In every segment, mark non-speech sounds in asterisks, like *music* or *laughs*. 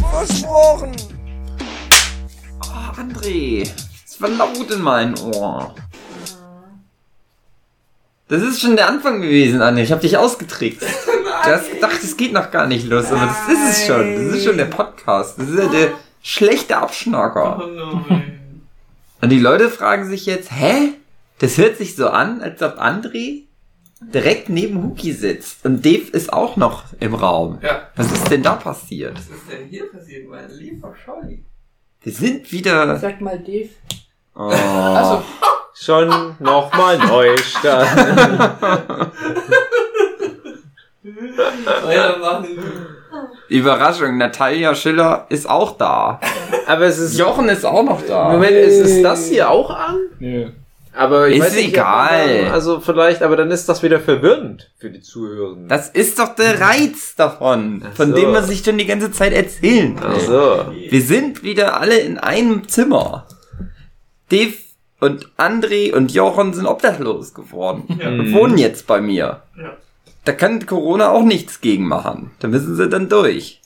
Versprochen. Oh, André, es war laut in meinem Ohr. Das ist schon der Anfang gewesen, André. Ich hab dich ausgetrickst. *laughs* Du hast gedacht, es geht noch gar nicht los, aber das ist es schon. Das ist schon der Podcast. Das ist ja der schlechte Abschnacker. Und die Leute fragen sich jetzt, hä? Das hört sich so an, als ob André direkt neben Huki sitzt. Und Dave ist auch noch im Raum. Ja. Was ist denn da passiert? Was ist denn hier passiert, mein lieber Scholli? Wir sind wieder... Sag mal Dave. Oh. Achso, *laughs* Schon nochmal Neustart. Weitermachen. *laughs* Überraschung, Natalia Schiller ist auch da. Aber es ist. Jochen ist auch noch da. Moment, ist es das hier auch an? Nö. Aber ich Ist weiß nicht, egal. ob Also vielleicht, aber dann ist das wieder verwirrend für die Zuhörenden. Das ist doch der Reiz davon, Ach von so. dem man sich schon die ganze Zeit erzählen will. Ach so. Wir sind wieder alle in einem Zimmer. Dave und André und Jochen sind obdachlos geworden. Und wohnen jetzt bei mir. Ja. Da kann Corona auch nichts gegen machen. Da müssen sie dann durch.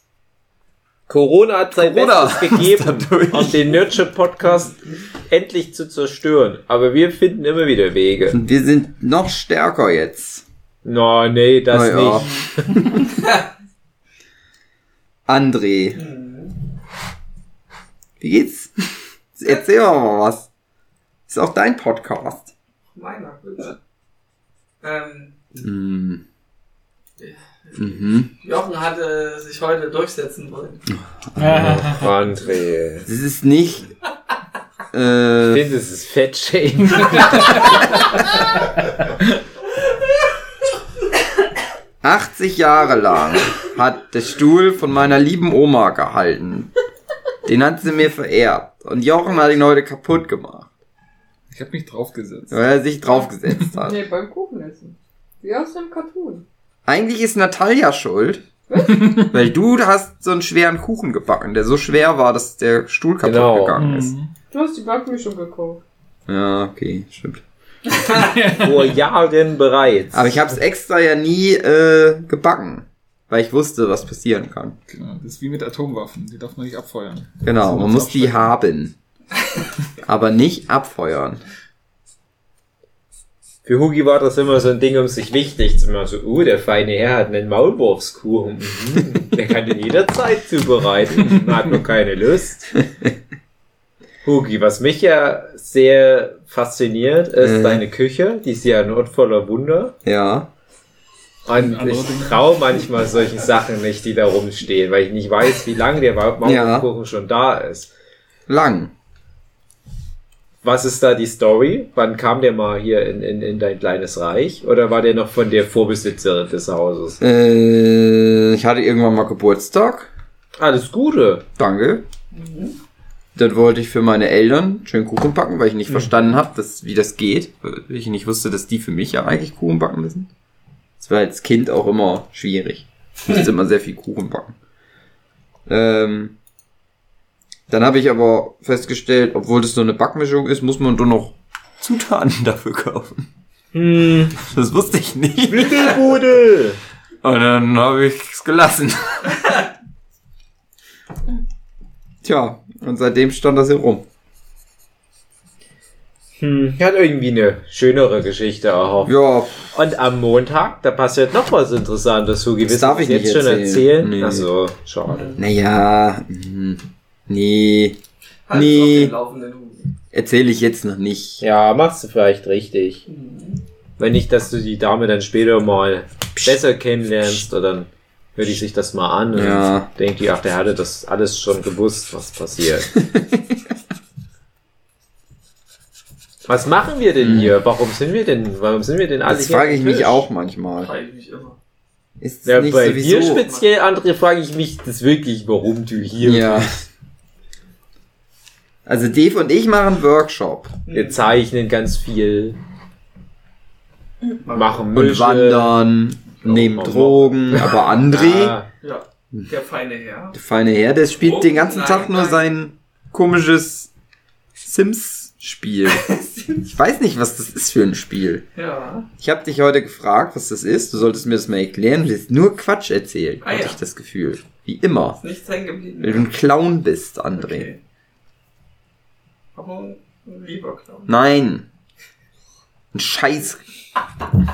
Corona hat sein Corona Bestes *laughs* gegeben, um den Nurture Podcast endlich zu zerstören. Aber wir finden immer wieder Wege. Wir sind noch stärker jetzt. No, nee, das Na ja. nicht. *laughs* André. Wie geht's? Erzähl doch mal was. Ist auch dein Podcast. Meiner, bitte. Ähm, Hm. Mhm. Jochen hatte sich heute durchsetzen wollen. André. Das ist nicht. Ich Äh, finde, es ist Fettshaming. 80 Jahre lang hat der Stuhl von meiner lieben Oma gehalten. Den hat sie mir vererbt. Und Jochen hat ihn heute kaputt gemacht, Ich habe mich draufgesetzt. weil er sich draufgesetzt hat. nee, beim Kuchenessen. Wie aus dem Cartoon. Eigentlich ist Natalia schuld. *laughs* Weil du hast so einen schweren Kuchen gebacken, der so schwer war, dass der Stuhl kaputt Genau. gegangen ist. Du hast die Backmischung gekauft. Ja, okay, stimmt. *laughs* Vor Jahren bereits. Aber ich habe es extra ja nie äh, gebacken, weil ich wusste, was passieren kann. Genau. Das ist wie mit Atomwaffen. Die darf man nicht abfeuern. Genau, man muss die haben, *laughs* aber nicht abfeuern. Für Hugi war das immer so ein Ding, um sich wichtig zu machen. So, uh, der feine Herr hat einen Maulwurfskuchen. Mhm, *laughs* der kann den jederzeit zubereiten. Hat nur keine Lust. *laughs* Hugi, was mich ja sehr fasziniert, ist Mhm. deine Küche. Die ist ja ein Ort voller Wunder. Ja. Und ich traue manchmal solchen Sachen nicht, die da rumstehen, weil ich nicht weiß, wie lange der Maulwurfskuchen schon da ist. Lang. Was ist da die Story? Wann kam der mal hier in, in, in dein kleines Reich? Oder war der noch von der Vorbesitzerin des Hauses? Äh, ich hatte irgendwann mal Geburtstag. Alles Gute. Danke. Dann wollte ich für meine Eltern schön Kuchen backen, weil ich nicht verstanden habe, dass, wie das geht. Weil ich nicht wusste, dass die für mich ja eigentlich Kuchen backen müssen. Das war als Kind auch immer schwierig. Ich musste immer sehr viel Kuchen backen. Ähm, dann habe ich aber festgestellt, obwohl das so eine Backmischung ist, muss man doch noch Zutaten *laughs* dafür kaufen. Hm, Das wusste ich nicht. Mittelbude. *laughs* Und dann habe ich es gelassen. *laughs* Tja, und seitdem stand das hier rum. Hm, hatte irgendwie eine schönere Geschichte erhofft. Ja, Und am Montag, da passiert noch was Interessantes. Hugi, Das darf ich jetzt nicht schon erzählen. erzählen? Nee. Ach so, schade. naja. Nee, Halt Nee. erzähle ich jetzt noch nicht. Ja, machst du vielleicht richtig. Wenn nicht, dass du die Dame dann später mal besser kennenlernst, oder dann hört die sich das mal an und Ja. denkt die, ach, der hatte das alles schon gewusst, was passiert. *laughs* was machen wir denn hier? Warum sind wir denn, warum sind wir denn alle Das hier frage am ich mich auch manchmal. Frage ich mich immer. ist Ja, nicht bei sowieso. dir speziell, André, frage ich mich das wirklich, warum du hier Ja. bist. Also Dave und ich machen Workshop Wir zeichnen ganz viel, machen und Mische. wandern, nehmen oh, oh. Drogen, aber André, Ah, Ja, der feine Herr. der feine Herr, der spielt Oh, den ganzen nein, Tag nur nein. sein komisches Sims-Spiel. *laughs* ich weiß nicht, was das ist für ein Spiel. Ja. Ich habe dich heute gefragt, was das ist. Du solltest mir das mal erklären. Du hast nur Quatsch erzählt, Ah, hatte ja. ich das Gefühl. Wie immer. Ist nichts hängen geblieben. Weil du ein Clown bist, André. Okay. Aber ein lieber Clown. Nein. Ein scheiß...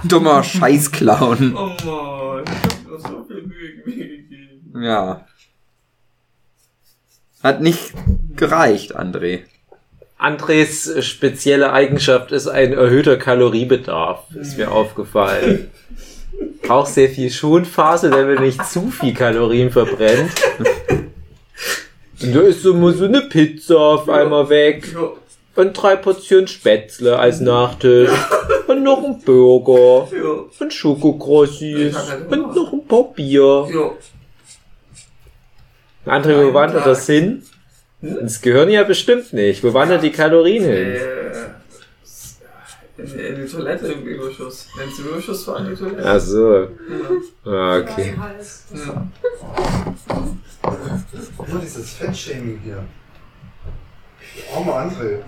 dummer Scheißclown. Oh Mann, ich hab mir so viel Mühe gegeben. Ja. Hat nicht gereicht, André. Andres spezielle Eigenschaft ist ein erhöhter Kaloriebedarf, ist mir aufgefallen. Auch sehr viel Schonphase, damit er nicht zu viel Kalorien verbrennt. Und da ist so so eine Pizza auf einmal weg. Ja, Und drei Portionen Spätzle als Nachtisch. Und noch ein Burger. ja, Und Schokokrossis. Und noch ein paar Bier. ja. André, wo wandert das hin? Ins Gehirn ja bestimmt nicht. Wo wandert die Kalorien hin? In, in die Toilette im Überschuss. Wenn es im Überschuss war, in die Toilette. Ach so. Ja. Ah, okay. Ja. Immer dieses Fettshaming hier. Arme André.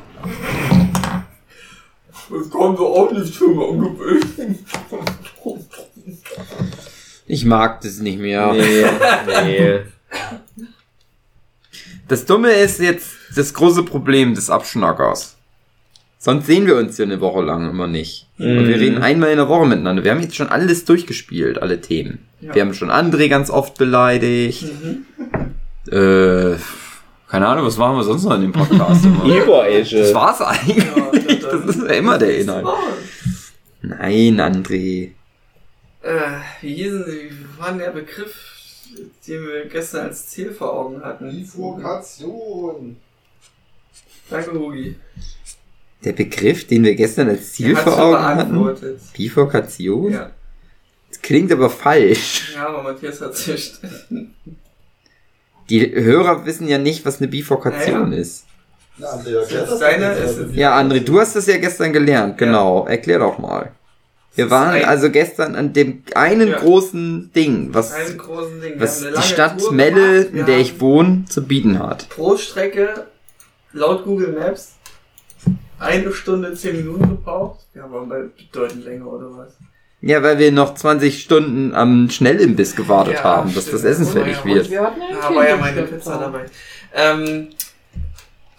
Das kommt doch auch nicht mal umgebüßt. Ich mag das nicht mehr. Nee, nee. Das Dumme ist jetzt das große Problem des Abschnackers. Sonst sehen wir uns ja eine Woche lang immer nicht. Und wir Mhm. reden einmal in der Woche miteinander. Wir haben jetzt schon alles durchgespielt, alle Themen. Ja. Wir haben schon André ganz oft beleidigt. Mhm. Äh, keine Ahnung, was machen wir sonst noch in dem Podcast *laughs* immer? Das war's eigentlich. Ja, *laughs* Das ist ja immer der Inhalt. Nein, André. Äh, wie hieß denn, wie war denn der Begriff, den wir gestern als Ziel vor Augen hatten? Bifurkation. Danke, Hugi. Der Begriff, den wir gestern als Ziel vor Augen hatten? beantwortet. Bifurkation? Ja. Das klingt aber falsch. ja, aber Matthias hat sich Die Hörer wissen ja nicht, was eine Bifurkation ist. Na, André, erklär Ist das deine- Ja, André, du hast das ja gestern gelernt, genau. Erklär doch mal. Wir waren ein- also gestern an dem einen Ja. großen Ding, was, einen großen Ding. Was die Stadt Tour Melle, gemacht. in der ich wohne, zu bieten hat. Pro Strecke, laut Google Maps, eine Stunde, zehn Minuten gebraucht. Wir haben aber bedeutend länger, oder was? Ja, weil wir noch 20 Stunden am Schnellimbiss gewartet Ja, haben, dass das Essen Oh, fertig ja, wird. Wir hatten ja Da war ja meine Pizza dabei. Ähm,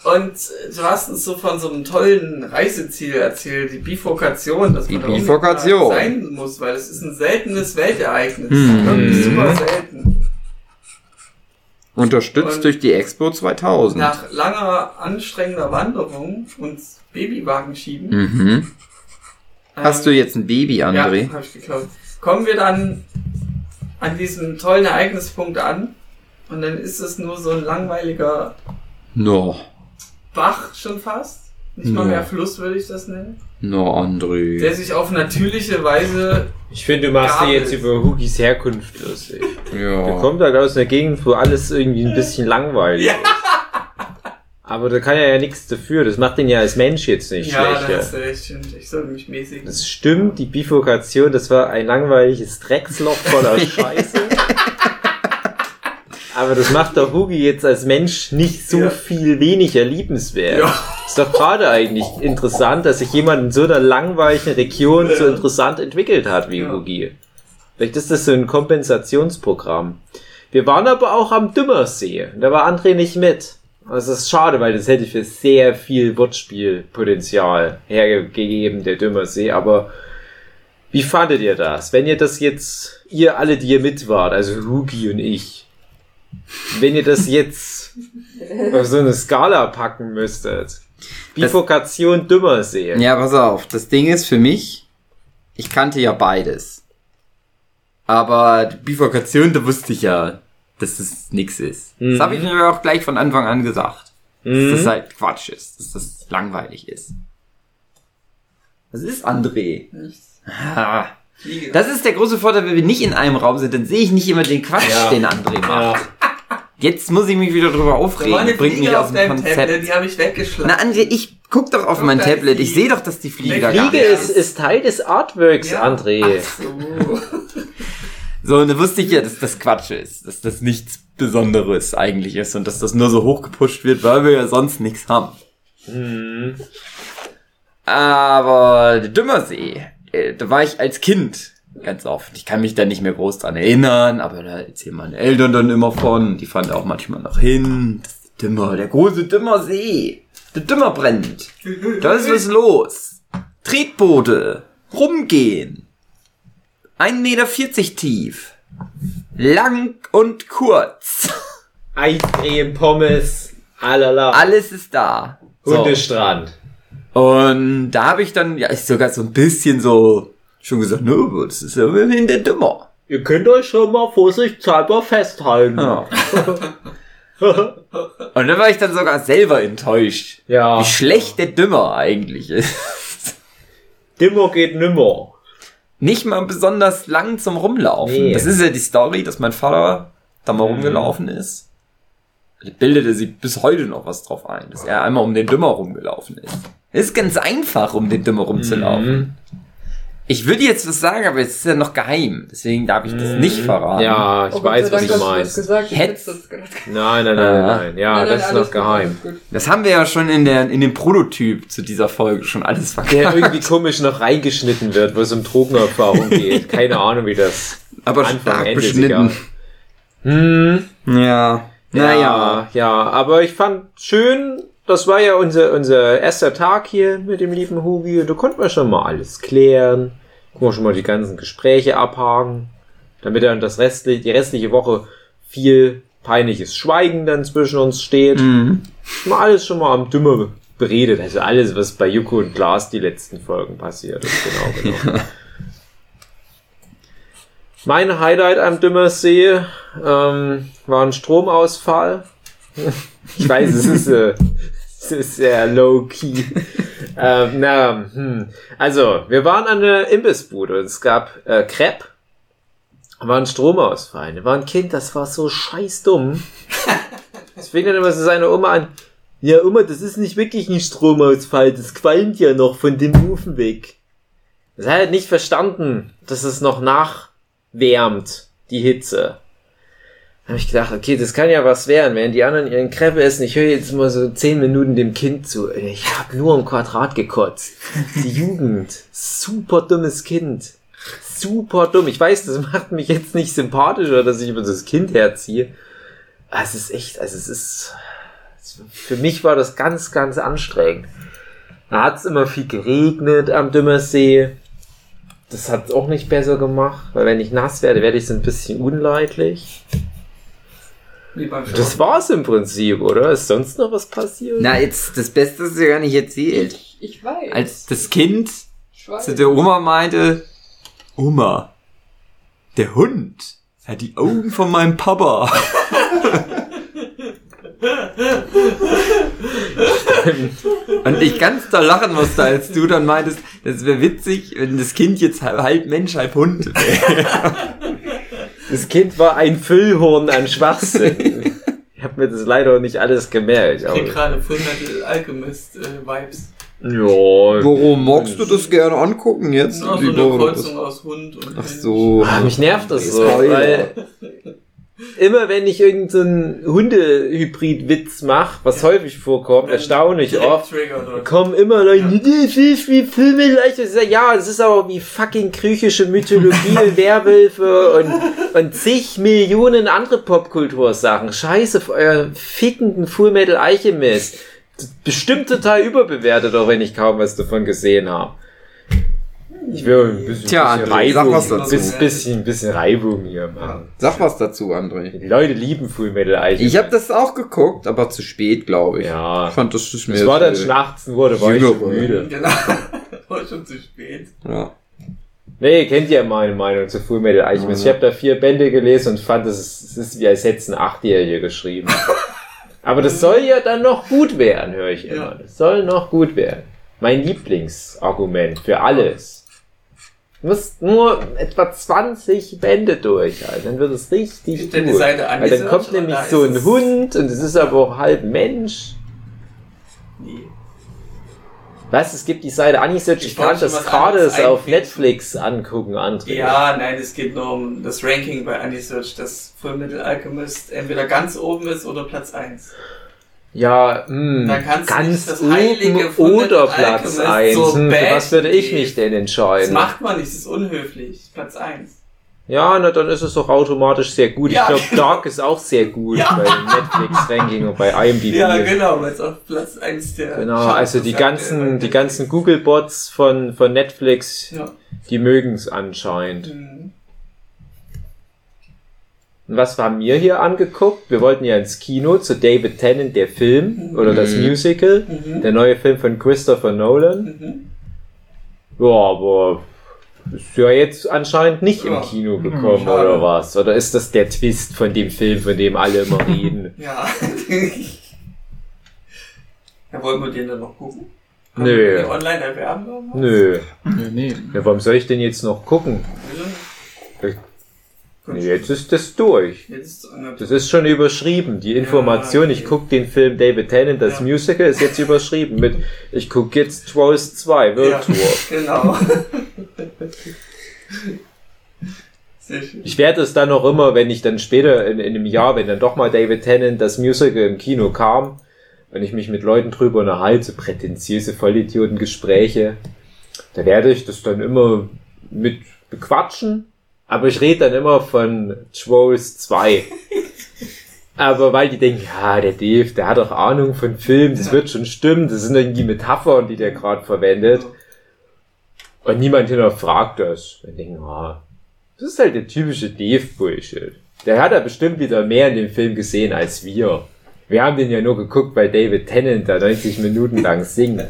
und du hast uns so von so einem tollen Reiseziel erzählt, die Bifurkation, dass Die man da Bifurkation. mal sein muss, weil es ist ein seltenes Weltereignis. Mhm. Wirklich super selten. Unterstützt Und- durch die Expo 2000. Nach langer, anstrengender Wanderung und Babywagen schieben. Mhm. Hast du ähm, jetzt ein Baby, André? Ja, hab ich geklaut. Kommen wir dann an diesem tollen Ereignispunkt an und dann ist es nur so ein langweiliger No, Bach schon fast. Nicht mal Ja. mehr Fluss würde ich das nennen. no, André. Der sich auf natürliche Weise. Ich finde, du machst dir jetzt über Hugis Herkunft lustig. Der ja. kommt halt aus einer Gegend, wo alles irgendwie ein bisschen langweilig Ja. ist. Aber da kann er ja nichts dafür. Das macht ihn ja als Mensch jetzt nicht ja, schlechter. hast du recht. stimmt. Ich sollte mich mäßigen. Das stimmt, die Bifurkation, das war ein langweiliges Drecksloch voller *laughs* Scheiße. Aber das macht der Hugi jetzt als Mensch nicht so Ja. viel weniger liebenswert. Ja. Ist doch gerade eigentlich interessant, dass sich jemand in so einer langweiligen Region so Ja. interessant entwickelt hat wie Ja. Hugi. Vielleicht ist das so ein Kompensationsprogramm. Wir waren aber auch am Dümmersee. Da war André nicht mit. Das ist schade, weil das hätte für sehr viel Wortspielpotenzial hergegeben, der Dümmersee. Aber wie fandet ihr das? Wenn ihr das jetzt, ihr alle, die ihr mit wart, also Hugi und ich, wenn ihr das jetzt *laughs* auf so eine Skala packen müsstet. Bifurkation Dümmersee. Ja, pass auf. Das Ding ist für mich, ich kannte ja beides. Aber die Bifurkation, da wusste ich ja, dass das nix ist. Mhm. Das habe ich mir auch gleich von Anfang an gesagt. Mhm. Dass das halt Quatsch ist, dass das langweilig ist. Was ist André? Nichts. Ah. Das ist der große Vorteil, wenn wir nicht in einem Raum sind, dann sehe ich nicht immer den Quatsch, Ja. den André macht. Ja. Jetzt muss ich mich wieder drüber aufregen. Bringt mich aus auf dem Konzept. Tablet, die habe ich weggeschlagen. Na, André, ich guck doch auf Guck, mein Tablet. Ich sehe doch, dass die Fliege da Fliege ist, ist Teil des Artworks, Ja. André. so. So, und da wusste ich ja, dass das Quatsch ist. Dass das nichts Besonderes eigentlich ist und dass das nur so hochgepusht wird, weil wir ja sonst nichts haben. Hm. Aber der Dümmersee, äh, da war ich als Kind ganz oft. Ich kann mich da nicht mehr groß dran erinnern, aber da erzählen meine Eltern dann immer von. Die fahren da auch manchmal noch hin. Dümmer, der große Dümmersee. Der Dümmer brennt. Da ist was los. Tretboote. Rumgehen. 1,40 Meter tief. Lang und kurz. Eiscreme, Pommes, alala. Alles ist da. So. Hundestrand. Und da habe ich dann, ja, ich sogar so ein bisschen so schon gesagt, ne, das ist ja immerhin der Dümmer. Ihr könnt euch schon mal vorsichtshalber festhalten. Ja. *laughs* Und dann war ich dann sogar selber enttäuscht, Ja. wie schlecht der Dümmer eigentlich ist. Dimmer geht nimmer. Nicht mal besonders lang zum Rumlaufen. Nee. Das ist ja die Story, dass mein Vater da mal Mhm. rumgelaufen ist. Da bildete sie bis heute noch was drauf ein, dass er einmal um den Dümmer rumgelaufen ist. Es ist ganz einfach, um den Dümmer rumzulaufen. Mhm. Ich würde jetzt was sagen, aber es ist ja noch geheim. Deswegen darf ich das nicht verraten. Ja, ich Oh Gott weiß, was Dank du meinst. gesagt. Hetz. Nein, nein, nein, Ja. nein, nein. Ja, Nein, nein, das ist noch gut, geheim. Das haben wir ja schon in, der, in dem Prototyp zu dieser Folge schon alles Der verkehrt. irgendwie komisch noch reingeschnitten wird, wo es um Drogenerfahrung *laughs* geht. Keine Ahnung, wie das Aber Anfang, stark Ende ist beschnitten. Hm, Ja. Naja. Ja, ja, aber ich fand schön, das war ja unser, unser erster Tag hier mit dem lieben Hugi. Da konnten wir schon mal alles klären. Gucken wir schon mal die ganzen Gespräche abhaken. Damit dann das restliche, die restliche Woche viel peinliches Schweigen dann zwischen uns steht. Mhm. Mal alles schon mal am Dümmer beredet. Also alles, was bei Yuko und Glas die letzten Folgen passiert ist. Genau, *laughs* genau. Mein Highlight am Dümmersee ähm, war ein Stromausfall. *laughs* ich weiß, es ist, äh, es ist sehr low-key. *laughs* ähm, na, hm. Also, wir waren an der Imbissbude und es gab äh, Crepe. War ein Stromausfall. Da war ein Kind, das war so scheiß dumm. Es fing dann immer so seine Oma an. Ja, Oma, das ist nicht wirklich ein Stromausfall. Das qualmt ja noch von dem Ofen weg. Das hat halt nicht verstanden, dass es noch nachwärmt, die Hitze. Da habe ich gedacht, okay, das kann ja was werden, wenn die anderen ihren Crepe essen. Ich höre jetzt mal so zehn Minuten dem Kind zu. Ich habe nur im Quadrat gekotzt. Die *laughs* Jugend. Super dummes Kind. Super dumm. Ich weiß, das macht mich jetzt nicht sympathischer, dass ich über das Kind herziehe. Aber Es ist echt, also es ist, für mich war das ganz, ganz anstrengend. Da hat es immer viel geregnet am Dümmersee. Das hat auch nicht besser gemacht, weil wenn ich nass werde, werde ich so ein bisschen unleidlich. Das war's im Prinzip, oder? Ist sonst noch was passiert? Na, jetzt, das Beste ist ja gar nicht erzählt. Ich, ich weiß. Als das Kind zu der Oma meinte, Oma, der Hund hat die Augen von meinem Papa. *laughs* Und ich ganz doll lachen musste, als du dann meintest, das wäre witzig, wenn das Kind jetzt halb, halb Mensch, halb Hund *laughs* wäre. Das Kind war ein Füllhorn an Schwachsinn. ich habe mir das leider nicht alles gemerkt. Ich krieg gerade Fullmetal Alchemist äh, Vibes. ja, Warum magst du das gerne angucken jetzt? Noch so eine Kreuzung aus Hund und Ach so. Ah, mich nervt das so, weil *laughs* immer wenn ich irgendeinen so Hunde-Hybrid-Witz mache, was häufig vorkommt, erstaunlich oft, kommen immer Leute, das ist wie Filme leicht. Ja, es ist aber wie fucking griechische Mythologie, *laughs* Werwölfe und, und zig Millionen andere Popkultursachen. Scheiße, auf euer fickenden Full Metal Alchemist. Bestimmt total überbewertet, auch wenn ich kaum was davon gesehen habe. Ich will ein bisschen, Tja, bisschen André, sag Reibung, was dazu. bisschen, bisschen, bisschen Reibung hier machen. Sag was dazu, André. Die Leute lieben Full Metal Alchemist. Ich habe das auch geguckt, aber zu spät, glaube ich. Ja. Ich fand das ist mir Es war dann nachts wurde, war ich schon müde. Genau. *laughs* War schon zu spät. Ja. Nee, ihr kennt ja meine Meinung zu Full Metal Alchemist. Ich habe da vier Bände gelesen und fand, es ist, es ist wie als hätte es ein Achtjähriger geschrieben. *laughs* Aber das soll ja dann noch gut werden, höre ich immer. Ja. Das soll noch gut werden. Mein Lieblingsargument für alles. Du musst nur etwa 20 Bände durchhalten, dann wird es richtig Ich gut. Weil dann kommt nämlich da so ein Hund und es ist aber auch halb Mensch. Nee. Was? Es gibt die Seite Anisearch, ich Ich kann das gerade auf. Netflix angucken, André. Ja, nein, es geht nur um das Ranking bei Anisearch, das Full Metal Alchemist entweder ganz oben ist oder Platz 1. Ja, mh, nicht ganz das oben oder Platz Alchemist 1. so Hm, für was würde ich mich denn Das entscheiden? macht man nicht, das ist unhöflich. Platz 1. Ja, na dann ist es doch automatisch sehr gut. Ja. Ich glaube, Dark ist auch sehr gut Ja. bei Netflix-Ranking und bei IMDb. Ja, genau, weil es auf Platz 1 der. Genau, Charts also die ganzen, die ganzen Google-Bots von, von Netflix, Ja. die mögen es anscheinend. Mhm. Und was haben wir hier angeguckt? Wir wollten ja ins Kino zu David Tennant, der Film oder das Mhm. Musical, Mhm. der neue Film von Christopher Nolan. Mhm. Ja, aber ist ja jetzt anscheinend nicht im Ja. Kino gekommen schade. oder was? Oder ist das der Twist von dem Film, von dem alle immer *laughs* reden? Ja. *laughs* ja, wollen wir den dann noch gucken? Nö. wir den online erwerben? oder was? Nö. Nee, nee. Ja, warum soll ich denn jetzt noch gucken? Bitte? Nee, jetzt ist das durch. Jetzt, Das ist schon überschrieben. Die Information, ich guck den Film David Tennant, das Ja. Musical, ist jetzt überschrieben mit Ich guck jetzt Trolls 2, World Ja. Tour. *laughs* Genau. Ich werde es dann noch immer, wenn ich dann später in, in einem Jahr, wenn dann doch mal David Tennant das Musical im Kino kam und ich mich mit Leuten drüber unterhalte, prätentiöse Vollidiotengespräche, da werde ich das dann immer mit bequatschen, aber ich rede dann immer von Trolls 2. *laughs* Aber weil die denken, ja, der Dave, der hat doch Ahnung von Film, das wird schon stimmen, das sind irgendwie Metaphern, die der gerade verwendet. Und niemand hinterfragt das. Wir denken, ah, das ist halt der typische Dave-Bullshit. Der hat ja bestimmt wieder mehr in dem Film gesehen als wir. Wir haben den ja nur geguckt, weil David Tennant da 90 Minuten lang singt. *laughs*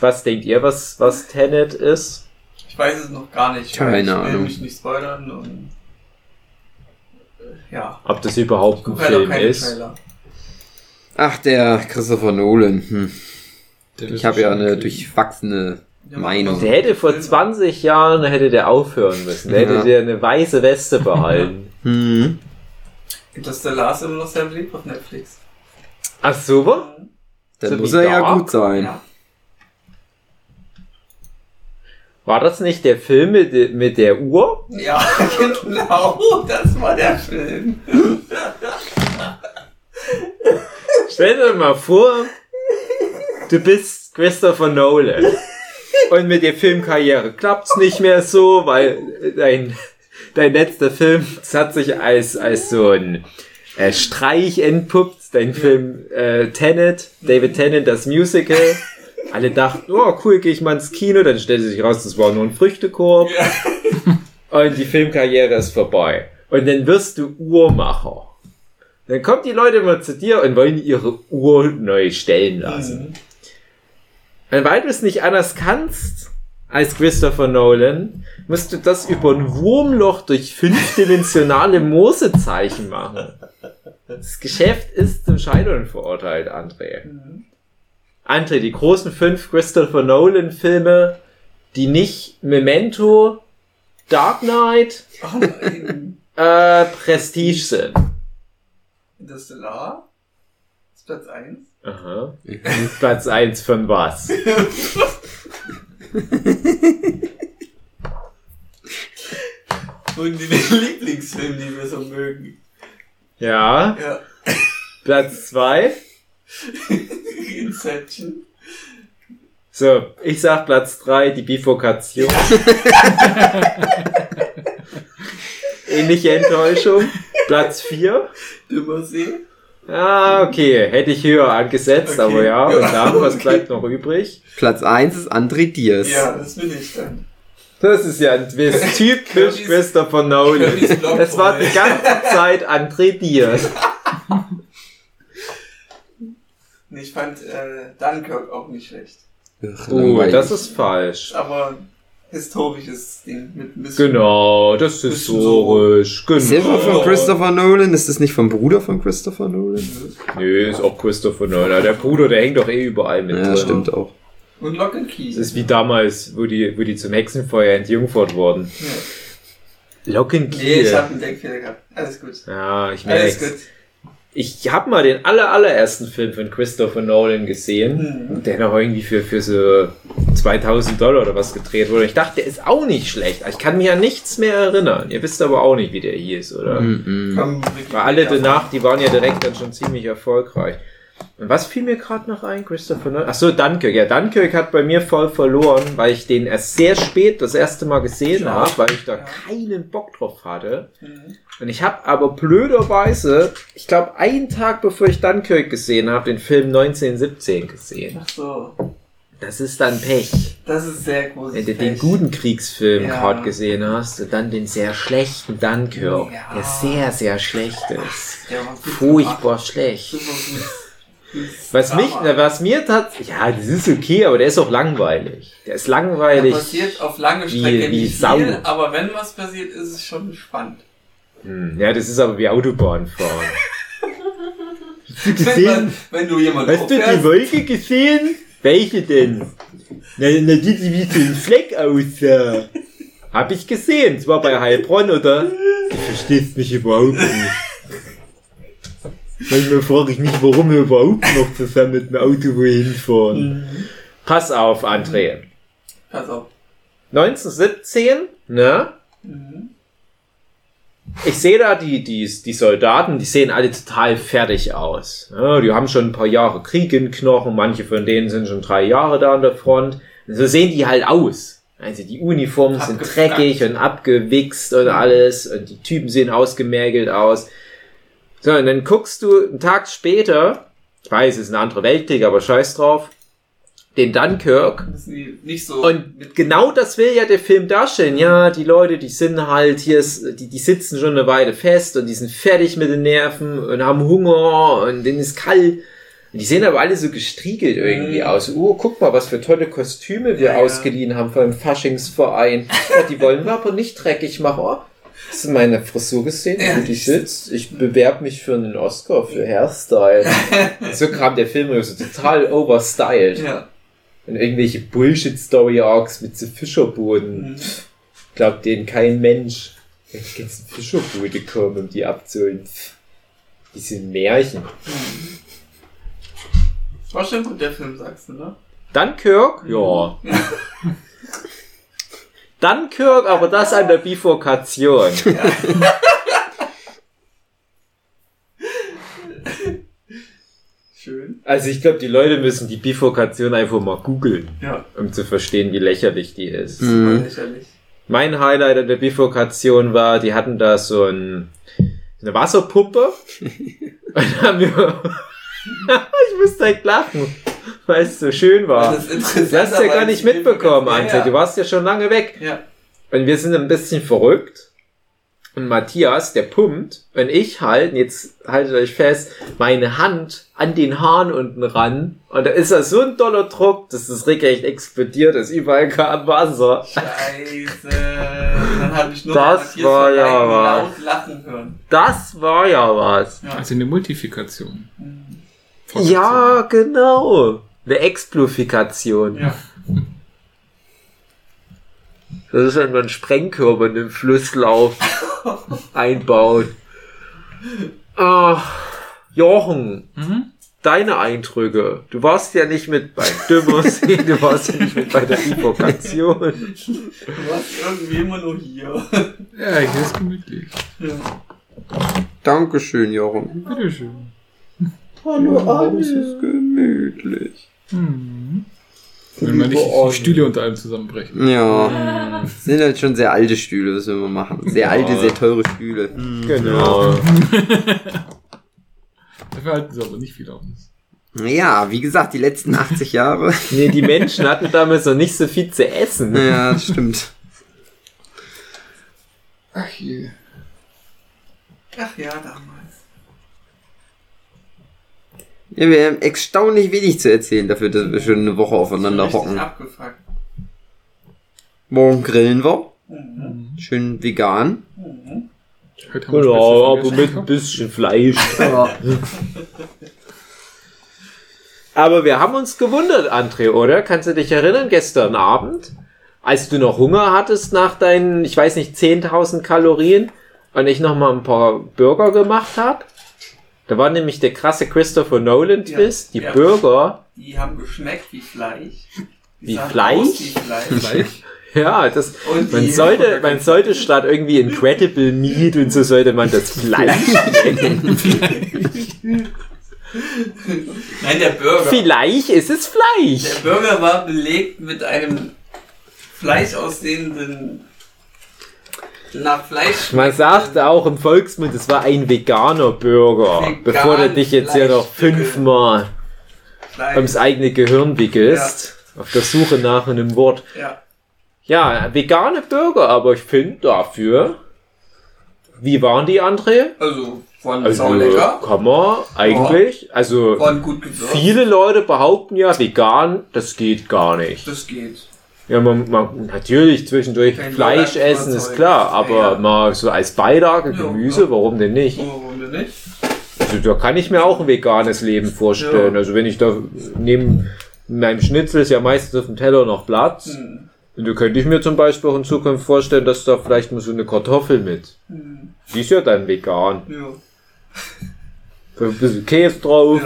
Was denkt ihr, was, was Tenet ist? Ich weiß es noch gar nicht. Keine ich will Ahnung. mich nicht spoilern und äh, ja. Ob das überhaupt ein halt Film ist? Trailer. Ach, der Christopher Nolan. Hm. Der Ich habe ja eine wird durchwachsene Ja, Meinung. Der hätte vor 20 Jahren hätte der aufhören müssen. Der Ja. hätte der eine weiße Weste *laughs* behalten. Hm. Interstellar ist immer noch sehr beliebt auf Netflix. Ach so? Dann So muss er ja Dark? gut sein. Ja. War das nicht der Film mit, mit der Uhr? ja, *laughs* genau, das war der Film. *laughs* Stell dir mal vor, du bist Christopher Nolan. Und mit der Filmkarriere klappt's nicht mehr so, weil dein, dein letzter Film, das hat sich als, als so ein äh, Streich entpuppt. Dein Film äh, Tenet, David Tennant, das Musical. Alle dachten, oh cool, gehe ich mal ins Kino. Dann stellte sich raus, das war nur ein Früchtekorb. Und die Filmkarriere ist vorbei. Und dann wirst du Uhrmacher. Dann kommen die Leute immer zu dir und wollen ihre Uhr neu stellen lassen. Und weil du es nicht anders kannst als Christopher Nolan, musst du das über ein Wurmloch durch fünfdimensionale Morsezeichen machen. Das Geschäft ist zum Scheitern verurteilt, André. André, die großen fünf Christopher Nolan Filme, die nicht Memento, Dark Knight, Oh äh, Prestige sind. Interstellar ist Platz 1. Aha. Platz eins von was? Und den *laughs* Lieblingsfilm, den wir so mögen. Ja. Ja. Platz zwei. *laughs* Inception. So, ich sag Platz drei, die Bifurkation. *laughs* Ähnliche Enttäuschung. Platz vier. Dümmersee. Ah, okay. Hätte ich höher angesetzt, Okay. aber ja. Und Ja, dann, was okay. bleibt noch übrig? Platz 1 ist André Diaz. Ja, das bin ich dann. Das ist ja ein Twist. *laughs* Typisch Christopher Nolan. Es war die ganze Zeit André Diaz. Nee, Ich fand äh, Dunkirk auch nicht schlecht. Ach, Oh, das ist falsch. Aber historisches Ding mit ein bisschen. Genau, das ist historisch. Ist der Genau. von Christopher Nolan? Ist das nicht vom Bruder von Christopher Nolan? Nö, ist auch Christopher Nolan. Der Bruder, der hängt doch eh überall mit Ja, drin. stimmt auch. Und Lock and Key. Das ist wie damals, wo die, wo die zum Hexenfeuer entjungfert wurden. ja. Locken Nee, ich hab einen Denkfehler gehabt. Alles gut. Ja, ich Alles merke gut. Ich habe mal den aller, allerersten Film von Christopher Nolan gesehen, Mhm. der noch irgendwie für, für so 2000 Dollar oder was gedreht wurde. Ich dachte, der ist auch nicht schlecht. Ich kann mich an nichts mehr erinnern. Ihr wisst aber auch nicht, wie der hieß, oder? Mhm. Weil alle danach, die waren ja direkt dann schon ziemlich erfolgreich. Und was fiel mir gerade noch ein? Christopher Nolan? Ach so, Dunkirk. Ja, Dunkirk hat bei mir voll verloren, weil ich den erst sehr spät das erste Mal gesehen Ja. habe, weil ich da Ja. keinen Bock drauf hatte. Mhm. Und ich habe aber blöderweise, ich glaube, einen Tag bevor ich Dunkirk gesehen habe, den Film 1917 gesehen. Ach so. Das ist dann Pech. Das ist sehr großes Wenn du den Pech. guten Kriegsfilm Ja. gerade gesehen hast und dann den sehr schlechten Dunkirk, Ja. der sehr, sehr schlecht ist. Furchtbar schlecht. Was mich, was mir tatsächlich, ja, das ist okay, aber der ist auch langweilig. Der ist langweilig. passiert auf lange wie- Strecke wie nicht Sau. viel, aber wenn was passiert, ist es schon spannend. Hm, Ja, das ist aber wie Autobahnfahren. Wenn, man, wenn du jemanden Hast du die Wolke gesehen? Welche denn? Na, na die, die wie so ein Fleck aussah. Hab ich gesehen. Zwar bei Heilbronn, oder? *laughs* Du verstehst mich überhaupt nicht. Manchmal frage ich mich, warum wir überhaupt noch zusammen mit dem Auto wohin fahren. Pass auf, André. Pass auf. 1917, ne? Mhm. Ich sehe da die, die, die Soldaten, die sehen alle total fertig aus. Ja, die haben schon ein paar Jahre Krieg in den Knochen, manche von denen sind schon drei Jahre da an der Front. Und so sehen die halt aus. Also die Uniformen sind dreckig und abgewichst und alles und die Typen sehen ausgemergelt aus. So, und dann guckst du einen Tag später, ich weiß, es ist ein anderer Weltkrieg, aber scheiß drauf, den Dunkirk so. und genau das will ja der Film darstellen. Ja, die Leute, die sind halt hier, die, die sitzen schon eine Weile fest und die sind fertig mit den Nerven und haben Hunger und denen ist kalt. Und die sehen aber alle so gestriegelt irgendwie Mhm. aus. Oh, guck mal, was für tolle Kostüme wir Ja, ja. ausgeliehen haben von dem Faschingsverein. Oh, die wollen wir aber nicht dreckig machen. Oh, hast du meine Frisur gesehen, Ja. wie die sitzt? Ich bewerbe mich für einen Oscar für Hairstyle. *laughs* so kam der Film so total overstyled. ja. Und irgendwelche Bullshit-Story-Arcs mit so Fischerbooten. Mhm. Glaubt denen kein Mensch. Wenn die ganzen Fischerboote kommen, um die abzuholen. Die sind Märchen. War schon gut, der Film, sagst du, ne? Dunkirk? Ja. *laughs* Dunkirk, aber das an der Bifurkation. *laughs* Schön. Also ich glaube, die Leute müssen die Bifurkation einfach mal googeln, Ja, um zu verstehen, wie lächerlich die ist. Mhm. lächerlich. Mein Highlight an der Bifurkation war, die hatten da so ein, eine Wasserpumpe. *laughs* Und haben wir, *laughs* ich muss direkt lachen, weil es so schön war. Das ist interessant. Du hast ja gar nicht mitbekommen, Ja, Ante. ja. Du warst ja schon lange weg. Ja. Und wir sind ein bisschen verrückt. Und Matthias, der pumpt, und ich halt, jetzt haltet euch fest, meine Hand an den Hahn unten ran. Und da ist da so ein doller Druck, dass das regelrecht explodiert ist. Überall kam Wasser. Scheiße. Dann habe ich nur Das Matthias war von ja was. laut lachen hören. Das war ja was. Ja. Also eine Multifikation. Ja, genau. Eine Explofikation. Ja. Das ist, wenn man einen Sprengkörper in den Flusslauf *laughs* einbaut. Ach, Jochen, Mhm. deine Eindrücke. Du warst ja nicht mit beim Dümmersee, du warst ja nicht mit bei der Bifurkation. Du warst irgendwie immer nur hier. Ja, hier ist gemütlich. Ja. Dankeschön, Jochen. Bitteschön. Hallo, Es ist gemütlich. Mhm. Wenn man nicht die Stühle unter einem zusammenbrechen. Ja. *laughs* Das sind halt schon sehr alte Stühle, was wir immer machen. Sehr alte, sehr teure Stühle. Hm. Genau. *laughs* Dafür halten sie aber nicht viel aus. Ja, wie gesagt, die letzten 80 Jahre. *laughs* Nee, die Menschen hatten damals noch nicht so viel zu essen. Ja, das stimmt. Ach je. Ach ja, damals. Ja, wir haben erstaunlich wenig zu erzählen dafür, dass wir schon eine Woche aufeinander hocken. abgefuckt. Morgen grillen wir. Mhm. Schön vegan. Heute haben wir Genau, aber mit ein bisschen Fleisch. *laughs* Aber wir haben uns gewundert, André, oder? Kannst du dich erinnern, gestern Abend, als du noch Hunger hattest nach deinen, ich weiß nicht, 10.000 Kalorien und ich noch mal ein paar Burger gemacht habe? Da war nämlich der krasse Christopher Nolan Twist. Die ja. Burger, Die haben geschmeckt wie Fleisch. Die Wie Fleisch? aus Wie Fleisch. Fleisch. *laughs* ja, das, Und man sollte, *laughs* man sollte statt irgendwie Incredible Meat und so sollte man das Fleisch nennen. *laughs* Nein, der Burger. Vielleicht ist es Fleisch. Der Burger war belegt mit einem Fleisch aussehenden nach Fleisch. Man sagt auch im Volksmund, es war ein veganer Burger. Vegan bevor du dich jetzt hier noch fünfmal Fleisch. ums eigene Gehirn wickelst. Auf der Suche nach einem Wort. Ja. Ja, vegane Burger, aber ich finde dafür. Wie waren die, André? Also, waren Also, sau lecker. kann man eigentlich. Also, gut gewürzt. viele Leute behaupten ja, vegan, das geht gar nicht. Das geht. Ja, man, man natürlich zwischendurch Kein Fleisch essen, ist klar, aber Ja. mal so als Beilage, Gemüse, ja. warum denn nicht? Warum denn nicht? Also da kann ich mir auch ein veganes Leben vorstellen. Also wenn ich da neben meinem Schnitzel ist ja meistens auf dem Teller noch Platz. Hm. Und da könnte ich mir zum Beispiel auch in Zukunft vorstellen, dass da vielleicht mal so eine Kartoffel mit. Hm. Die ist ja dann vegan. Ja. Ein bisschen Käse drauf.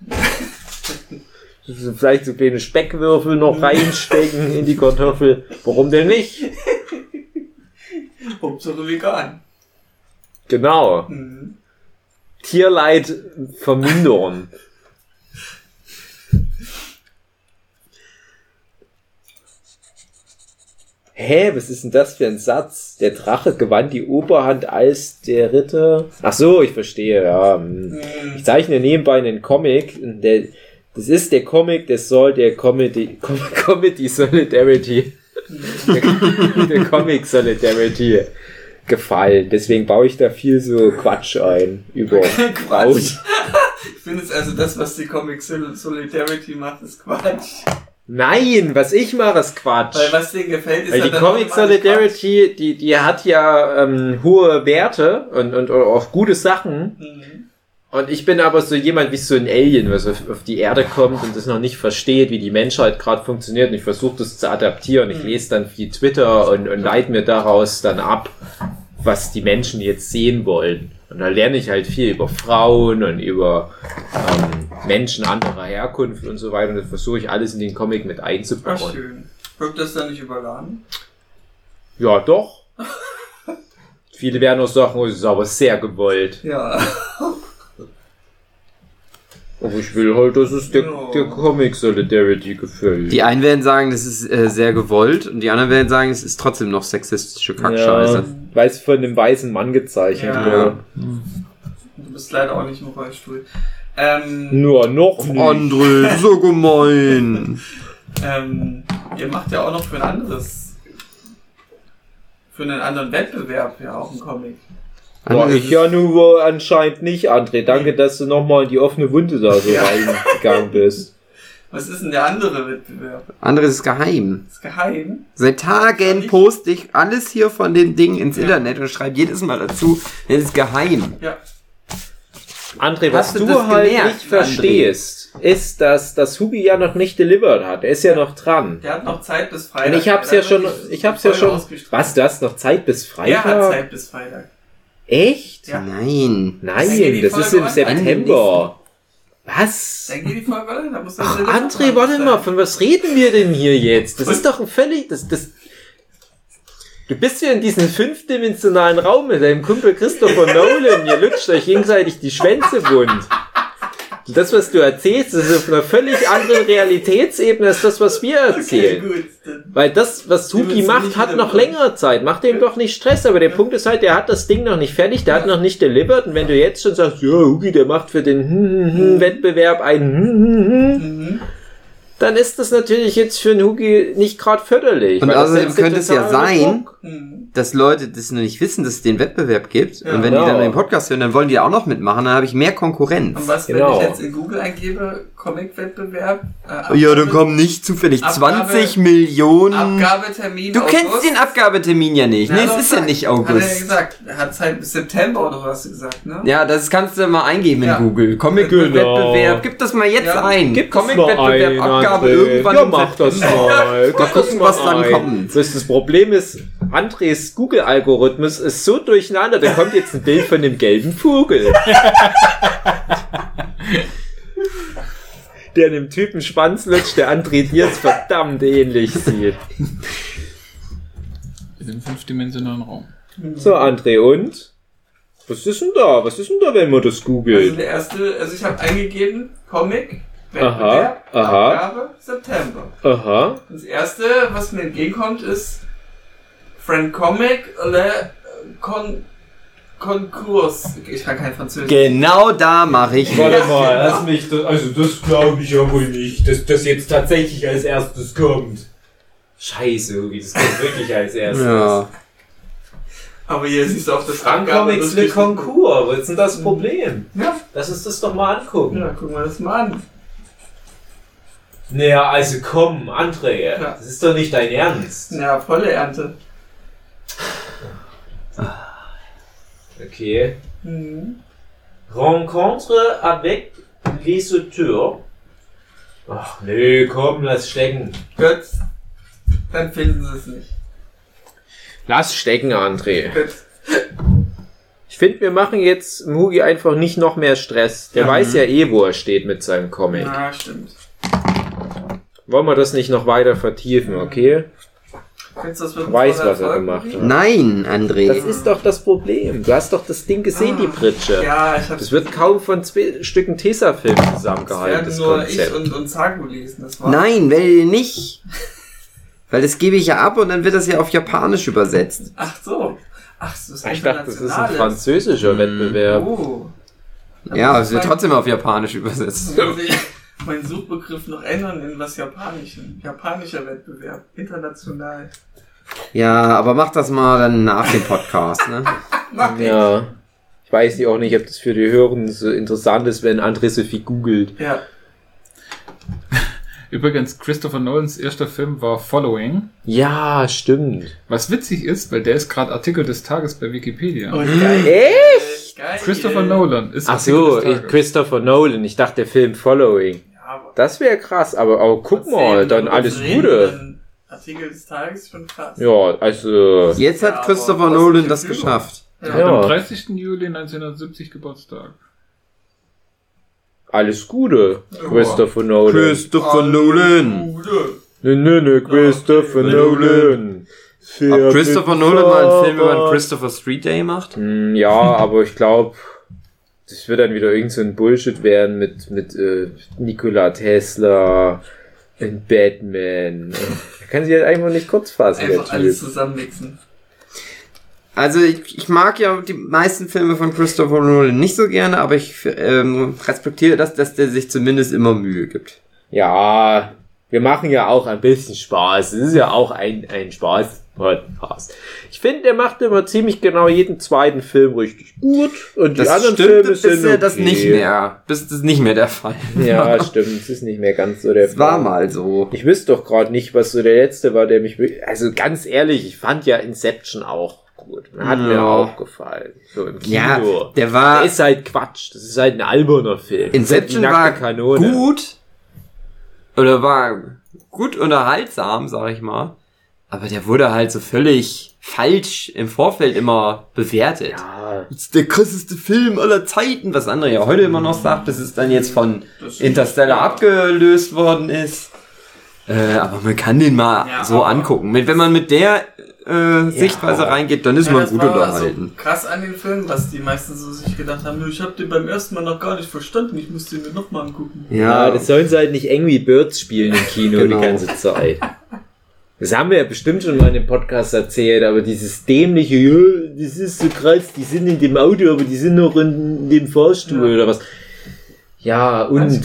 *laughs* Vielleicht so kleine Speckwürfel noch reinstecken in die Kartoffel. Warum denn nicht? *laughs* Hauptsache vegan. Genau. Hm. Tierleid vermindern. Hä, was ist denn das für ein Satz? Der Drache gewann die Oberhand als der Ritter. Ach so, ich verstehe, ja. hm. Hm. Ich zeichne nebenbei einen Comic. Der, das ist der Comic, der soll der Comedy, Com *laughs* Comedy Solidarity, der, der Comic Solidarity gefallen. Deswegen baue ich da viel so Quatsch ein über *laughs* Frauen. Ich finde es also das, was die Comic Sol- Solidarity macht, ist Quatsch. Nein, was ich mache, ist Quatsch. Weil was denen gefällt, ist Weil die Comic Solidarity, die, die hat ja ähm, hohe Werte und, und auch gute Sachen. Quatsch. Mhm. Und ich bin aber so jemand wie so ein Alien, was auf, auf die Erde kommt und das noch nicht versteht, wie die Menschheit gerade funktioniert. Und ich versuche das zu adaptieren. Ich Mhm. lese dann viel Twitter und, und leite mir daraus dann ab, was die Menschen jetzt sehen wollen. Und da lerne ich halt viel über Frauen und über ähm, Menschen anderer Herkunft und so weiter. Und das versuche ich alles in den Comic mit Ach, einzubauen. schön. Wirkt das dann nicht überladen? Ja, doch. *laughs* Viele werden auch sagen, oh, es ist aber sehr gewollt. Ja. *laughs* Aber ich will halt, dass es der, Ja. der Comic Solidarity gefällt. Die einen werden sagen, das ist äh, sehr gewollt und die anderen werden sagen, es ist trotzdem noch sexistische Kackscheiße. Ja, weil es von einem weißen Mann gezeichnet Ja. wurde. Du bist leider auch nicht im Rollstuhl. Ähm, Nur noch nicht. André, so gemein. *laughs* ähm, ihr macht ja auch noch für ein anderes, für einen anderen Wettbewerb ja auch einen Comic. Ja, André, ich ja nur wohl anscheinend nicht, André. Danke, dass du nochmal in die offene Wunde da so *laughs* Ja. reingegangen bist. Was ist denn der andere Wettbewerb? André ist geheim. Ist geheim? Seit Tagen poste ich alles hier von den Dingen ins Ja. Internet und schreibe jedes Mal dazu, es ist geheim. Ja. André, was Hast du du, das halt gemerkt, nicht verstehst, ist, dass das Hubi ja noch nicht delivered hat. Er ist ja noch dran. Der hat noch Zeit bis Freitag. Und ich hab's ja schon, ich hab's ja schon. Was, du hast noch Zeit bis Er Freitag? hat Zeit bis Freitag. Echt? Ja. Nein. Nein, das ist im. September. Was? Dann geht die Folge online, da muss Ach, André, warte mal, von was reden wir denn hier jetzt? Das ist doch ein völlig, das, das, du bist ja in diesem fünfdimensionalen Raum mit deinem Kumpel Christopher Nolan, ihr lutscht euch gegenseitig die Schwänze wund. Das, was du erzählst, ist auf einer völlig anderen Realitätsebene als das, was wir Okay, erzählen. gut. Dann Weil das, was du macht, hat noch längere Zeit. Macht dem doch nicht Stress. Aber der Punkt ist halt, der hat das Ding noch nicht fertig, der hat noch nicht delivered. Und wenn du jetzt schon sagst, ja, Huki, der macht für den hm, hm, hm, Wettbewerb einen hm, hm, hm, Mhm. Dann ist das natürlich jetzt für einen Hugi nicht gerade förderlich. Und außerdem könnte es ja sein, Druck. Hm. dass Leute das noch nicht wissen, dass es den Wettbewerb gibt. Ja. und wenn Genau. die dann den Podcast hören, dann wollen die auch noch mitmachen, dann habe ich mehr Konkurrenz. Und was, wenn Genau. ich jetzt in Google eingebe, Comic-Wettbewerb, äh, Ja, dann kommen nicht zufällig Abgabe- 20 Millionen. Abgabetermin du kennst August. den Abgabetermin ja nicht. Ja, nee, doch, es ist ja nicht Hat er ja August. gesagt. Er hat Zeit bis September oder was gesagt, ne? Ja, das kannst du mal eingeben Ja. in Google. Comic-Wettbewerb. Gib das mal jetzt Ja, ein. Gib Comic-Wettbewerb, ein, Abgabe André. irgendwann Ja, mach das mal. Mal gucken, was dann kommt. Das, das Problem ist, Andres Google-Algorithmus ist so durcheinander, da kommt jetzt ein Bild von dem gelben Vogel. *laughs* der dem Typen Schwanz lutscht, der André Diaz verdammt ähnlich sieht. Wir sind im fünfdimensionalen Raum. So, André, und? Was ist denn da? Was ist denn da, wenn man das Also googelt? der erste, also ich habe eingegeben, Comic, Aha, Wettbewerb, aha. Abgabe, September. Aha. Das erste, was mir entgegenkommt, ist Friend Comic Le Con Konkurs. Ich kann kein Französisch. Genau da mache ich. Warte mal, lass mich, das, also das glaube ich ja wohl nicht, dass das jetzt tatsächlich als erstes kommt. Scheiße, wie das kommt wirklich als erstes. Ja. Aber hier siehst du auch das Frank Abgabe- Comics Le Concours, was ist denn das Problem? Ja, Lass uns das doch mal angucken. ja, gucken wir das mal an. Naja, also komm, André, Ja. das ist doch nicht dein Ernst. Ja, volle Ernte. Okay. Mhm. Rencontre avec les auteurs. Ach nee, komm, lass stecken. Gut. Dann finden sie es nicht. Lass stecken, André. Gut. Ich finde, wir machen jetzt Mugi einfach nicht noch mehr Stress. Der weiß ja eh, wo er steht mit seinem Comic. Ja, stimmt. Wollen wir das nicht noch weiter vertiefen, okay? Findest du, das wird ein Weiß, was er gemacht hat. Nein, André. Das ist doch das Problem. Du hast doch das Ding gesehen, die Pritsche. Ja, ich hab's Das wird kaum von zwei Stücken Tesafilm Das zusammengehalten, werden das nur ich Konzept. und, und Sagu lesen. Das war Nein, weil nicht. Weil das gebe ich ja ab und dann wird das ja auf Japanisch übersetzt. Ach so. Ach, das ist Ich dachte, das ist ein französischer Wettbewerb. Oh. Ja, es wird trotzdem auf Japanisch übersetzt. Meinen Suchbegriff noch ändern in was Japanischen. Japanischer Wettbewerb. International. Ja, aber mach das mal dann nach dem Podcast, ne? *laughs* Mach ich. Ja. Ich weiß ja auch nicht, ob das für die Hörenden so interessant ist, wenn André so viel googelt. Ja. *laughs* Übrigens, Christopher Nolans erster Film war Following. Ja, stimmt. Was witzig ist, weil der ist gerade Artikel des Tages bei Wikipedia. Und geil. Echt? Geil. Christopher Nolan ist Ach Artikel so, des ich, Tages. Christopher Nolan. Ich dachte, der Film Following. Ja, Das wäre krass, aber, aber guck trotzdem, mal, dann alles Gute. Artikel des Tages schon krass. Ja, also. Jetzt Ja, hat Christopher aber Nolan das Führung. geschafft. Er hat Ja. am 30. Juli 1970 Geburtstag. Alles Gute, Ja. Christopher Nolan. Christopher Nolan. Gute. Nö, nö, nö, Christopher Ja. Nolan. Ob Christopher Nolan mal einen Film über einen Christopher Street Day macht? Hm, Ja, aber ich glaube, das wird dann wieder irgend so ein Bullshit werden mit, mit äh, Nikola Tesla und Batman. Er kann sich halt einfach nicht kurz fassen, der Einfach alles Typ. zusammenmixen. Also ich, ich mag ja die meisten Filme von Christopher Nolan nicht so gerne, aber ich ähm, respektiere das, dass der sich zumindest immer Mühe gibt. Ja, wir machen ja auch ein bisschen Spaß. Es ist ja auch ein, ein Spaß-Podcast. Ich finde, der macht immer ziemlich genau jeden zweiten Film richtig gut und die Das anderen stimmt, Filme sind er das okay. nicht mehr, das nicht mehr der Fall. Ja, *laughs* stimmt. Es ist nicht mehr ganz so der Es war Fall. mal so. Ich wüsste doch gerade nicht, was so der letzte war, der mich wirklich, also ganz ehrlich, ich fand ja Inception auch gut. Hat mir Ja. auch gefallen. So im Kino. Ja, der Der war ist halt Quatsch. Das ist halt ein alberner Film. Inception ist war Kanone. gut oder war gut unterhaltsam, sag ich mal. Aber der wurde halt so völlig falsch im Vorfeld immer bewertet. Ja, Das ist der krasseste Film aller Zeiten, was andere ja heute immer noch sagt, bis es dann jetzt von Interstellar abgelöst worden ist. Äh, aber man kann den mal Ja, so angucken. Wenn man mit der äh, Sichtweise reingeht, dann ist Ja, man gut unterhalten. So krass an den Film, was die meisten so sich gedacht haben, "Nö, ich habe den beim ersten Mal noch gar nicht verstanden, ich muss den mir nochmal angucken. ja, Ja, das sollen sie halt nicht Angry Birds spielen im Kino *laughs* Genau. die ganze Zeit. Das haben wir ja bestimmt schon mal in dem Podcast erzählt, aber dieses dämliche, ja, das ist so krass, die sind in dem Auto, aber die sind noch in dem Fahrstuhl Ja. oder was. Ja, und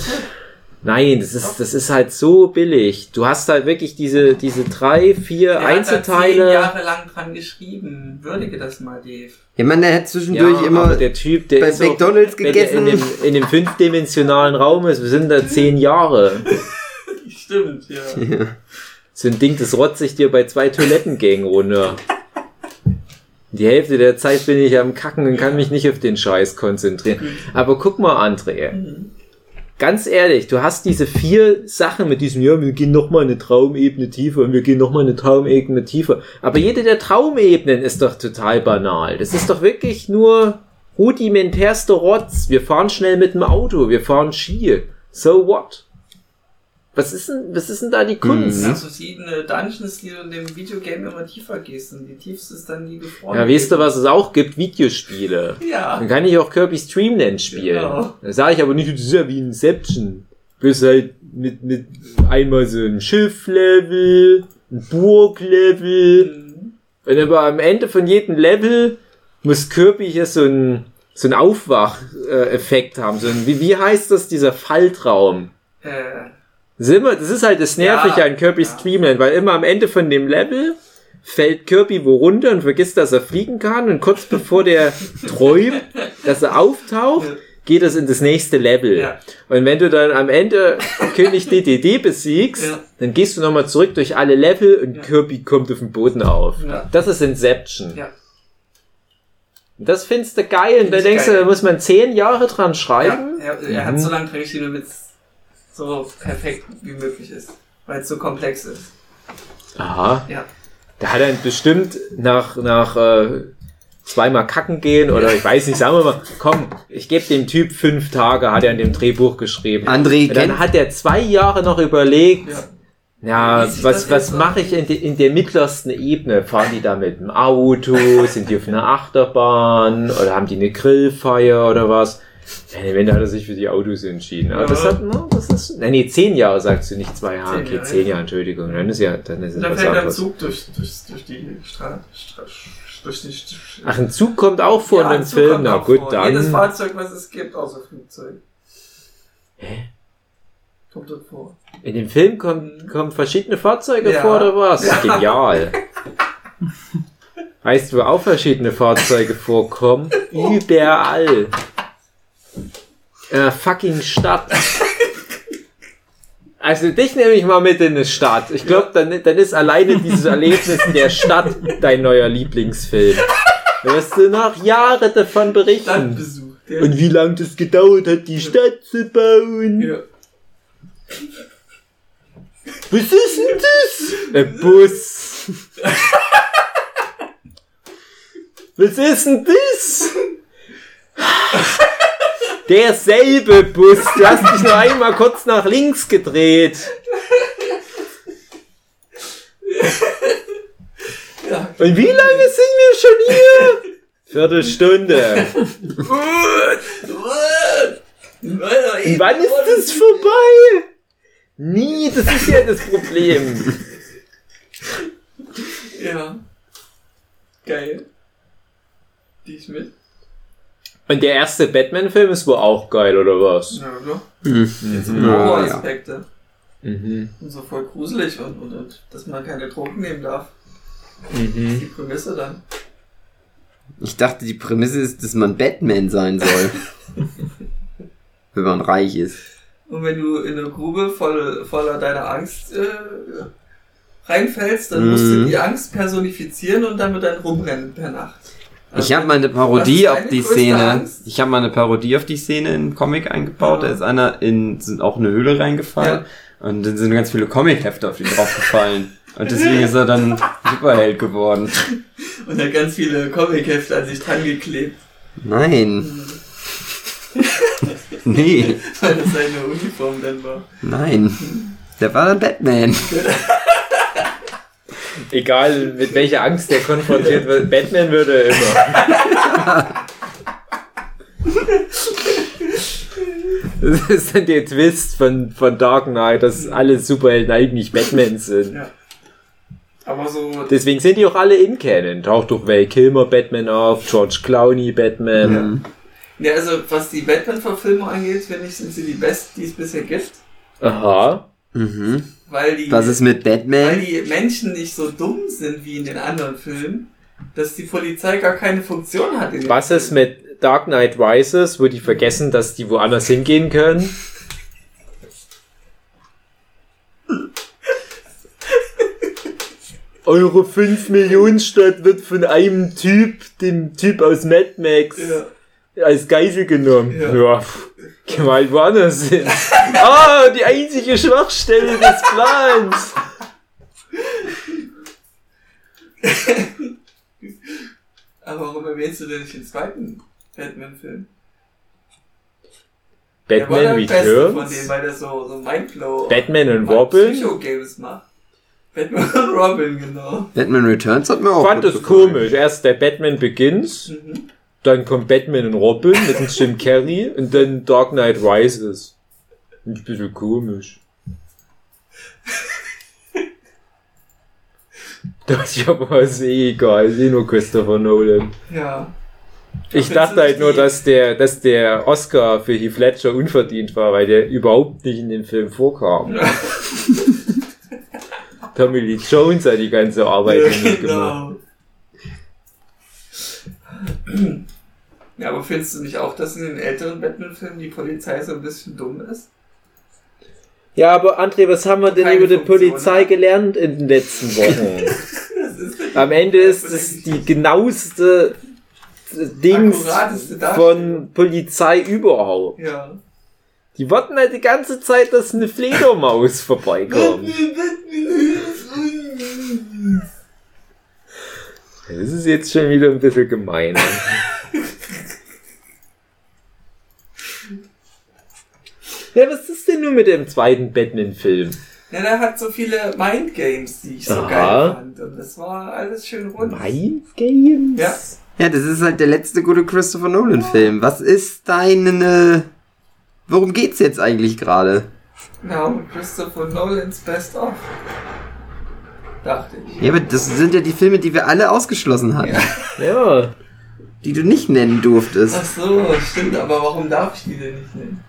Nein, das ist, das ist halt so billig. Du hast halt wirklich diese, diese drei, vier Der hat da zehn Einzelteile. Jahre lang dran geschrieben. Würdige das mal, Dave. Ja, man, der hat zwischendurch Ja, immer der Typ, der bei ist auch, McDonalds der gegessen. in dem, in dem fünfdimensionalen Raum ist. Wir sind da zehn Jahre. *laughs* Stimmt, ja. So ein Ding, das rotzt sich dir bei zwei Toilettengängen runter. Die Hälfte der Zeit bin ich am Kacken und kann mich nicht auf den Scheiß konzentrieren. Aber guck mal, André. Ganz ehrlich, du hast diese vier Sachen mit diesem, ja, wir gehen noch mal eine Traumebene tiefer und wir gehen noch mal eine Traumebene tiefer. Aber jede der Traumebenen ist doch total banal. Das ist doch wirklich nur rudimentärster Rotz. Wir fahren schnell mit dem Auto, wir fahren Ski. So what? Was ist denn, was ist denn da die Kunst? Das sind verschiedene Dungeons, die du in dem Videogame immer tiefer gehst. Und die tiefste ist dann die gefroren. Ja, weißt du, was es auch gibt? Videospiele. Ja. Dann kann ich auch Kirby's Dream Land spielen. Genau. Da sage ich aber nicht, das ist ja wie Inception. Bloß halt mit, mit einmal so ein Schifflevel, ein Burglevel. Mhm. Und aber am Ende von jedem Level muss Kirby hier so ein, so ein Aufwach-Effekt haben. So ein, wie, wie heißt das, dieser Faltraum? Äh, Das ist, immer, das ist halt das Nervige Ja, an Kirby's ja. Dreamland, weil immer am Ende von dem Level fällt Kirby wo runter und vergisst, dass er fliegen kann und kurz bevor der *laughs* träumt, dass er auftaucht, geht es in das nächste Level. Ja. Und wenn du dann am Ende König DDD besiegst, Ja. dann gehst du nochmal zurück durch alle Level und Ja. Kirby kommt auf den Boden auf. Das ist Inception. das findest du geil und da denkst du, geil. da muss man zehn Jahre dran schreiben. er, er hat so lange dran geschrieben, damit es so perfekt wie möglich ist. Weil es so komplex ist. Aha. Ja. Da hat er bestimmt nach, nach äh, zweimal kacken gehen oder ich weiß nicht, sagen wir mal, komm, ich gebe dem Typ fünf Tage, hat er in dem Drehbuch geschrieben. André Und dann hat er zwei Jahre noch überlegt, Ja. ja, was, was mache ich in, de, in der mittlersten Ebene? Fahren die da mit dem Auto? Sind die auf einer Achterbahn? Oder haben die eine Grillfeier oder was? Im Ende hat er sich für die Autos entschieden. Aber Ja. das hat, no, das ist, nee, nee, zehn Jahre sagst du, nicht zwei Jahre. Zehn Okay, Jahre. zehn Jahre, Entschuldigung. Dann ist ja, dann ist es dann im anderes. Zug durch, durch, durch die Straße. Durch die St- Ach, ein Zug kommt auch vor Ja, in dem ein Film. Na gut, vor. dann. Jedes Fahrzeug, was es gibt, außer Flugzeug. Hä? Kommt dort vor. In dem Film kommt, kommen verschiedene Fahrzeuge Ja. vor oder was? Ja. Genial. *laughs* Weißt du, wo auch verschiedene Fahrzeuge vorkommen? *laughs* Überall. Äh, fucking Stadt. Also dich nehme ich mal mit in eine Stadt. Ich glaube, dann, dann ist alleine dieses Erlebnis in der Stadt dein neuer Lieblingsfilm. Da wirst du nach Jahren davon berichten. Stadtbesuch. Der Und wie lange das gedauert hat, die Stadt zu bauen. ja. Was ist denn das? Ein Bus. Was ist denn das? Derselbe Bus. Du hast dich nur einmal kurz nach links gedreht. Und wie lange sind wir schon hier? Viertelstunde. Und wann ist das vorbei? Nie, das ist ja das Problem. Ja. Geil. Die ist mit. Und der erste Batman-Film ist wohl auch geil, oder was? Ja, oder? Hm. So Ja, ja. Horroraspekte. Mhm. Und so voll gruselig und, und, und dass man keine Drogen nehmen darf. Mhm. Die Prämisse dann. Ich dachte, die Prämisse ist, dass man Batman sein soll. *laughs* Wenn man reich ist. Und wenn du in eine Grube voll, voller deiner Angst äh, reinfällst, dann musst du Mhm. die Angst personifizieren und damit dann rumrennen per Nacht. Ich habe mal eine Parodie auf die Szene. Angst? Ich habe mal eine Parodie auf die Szene in einen Comic eingebaut. Ja. Da ist einer in sind auch eine Höhle reingefallen und dann sind ganz viele Comic-Hefte auf ihn draufgefallen. Und deswegen ist er dann *laughs* Superheld geworden. Und hat ganz viele Comic-Hefte an sich dran geklebt, Nein. *laughs* nee, weil das seine Uniform dann war. nein. Der war dann Batman. *laughs* Egal mit welcher Angst der konfrontiert wird, Batman würde er immer. Das ist dann der Twist von, von Dark Knight, dass alle Superhelden eigentlich Batman sind. Ja. Aber so, Deswegen sind die auch alle in Canon. Taucht doch Val Kilmer Batman auf, George Clooney Batman. ja, also was die Batman-Verfilmung angeht, finde ich, sind sie die besten, die es bisher gibt. Aha. Mhm. Weil die, Was ist mit weil Batman? die Menschen nicht so dumm sind wie in den anderen Filmen, dass die Polizei gar keine Funktion hat. In den Was ist mit Dark Knight Rises, wo die vergessen, dass die woanders hingehen können? *laughs* Eure 5 Millionen Stadt wird von einem Typ, dem Typ aus Mad Max, Ja. als Geisel genommen. Ja. Ja, geh mal woanders hin. *laughs* Ah, die einzige Schwachstelle des Plans. Aber warum erwähnst du denn nicht den zweiten Batman-Film? Batman der war der beste von denen, Returns? weil der so, so Mindblow Batman und Robin? Psycho-Games macht. Batman und Robin, genau. Batman Returns hat mir auch Ich fand das komisch. Erst der Batman Begins, Mhm. Dann kommt Batman und Robin mit dem Jim Carrey und dann Dark Knight Rises. Ein bisschen komisch. *laughs* Das ist aber ist eh egal, ist eh nur Christopher Nolan. Ja. Ich dachte halt nur, dass der, dass der Oscar für Heath Ledger unverdient war, weil der überhaupt nicht in dem Film vorkam. *laughs* Tommy Lee Jones hat die ganze Arbeit Ja, nämlich gemacht. *clears throat* Ja, aber findest du nicht auch, dass in den älteren Batman-Filmen die Polizei so ein bisschen dumm ist? Ja, aber André, was haben wir denn Keine über die Funktion, Polizei ne? gelernt in den letzten *laughs* Wochen? Am Ende ist es die genaueste Dings Akkurateste Darstellung. von Polizei überhaupt. Ja. Die warten halt die ganze Zeit, dass eine Fledermaus vorbeikommt. Das ist jetzt schon wieder ein bisschen gemein. Ja, was ist denn nur mit dem zweiten Batman-Film? Ja, der hat so viele Mindgames, die ich so Aha. geil fand. Und das war alles schön rund. Mind Games? Ja. Ja, das ist halt der letzte gute Christopher Nolan-Film. Was ist deine... Worum geht's jetzt eigentlich gerade? Genau, Christopher Nolans Best of. Dachte ich. Ja, aber das sind ja die Filme, die wir alle ausgeschlossen hatten. Ja. Die du nicht nennen durftest. Ach so, stimmt, aber warum darf ich die denn nicht nennen?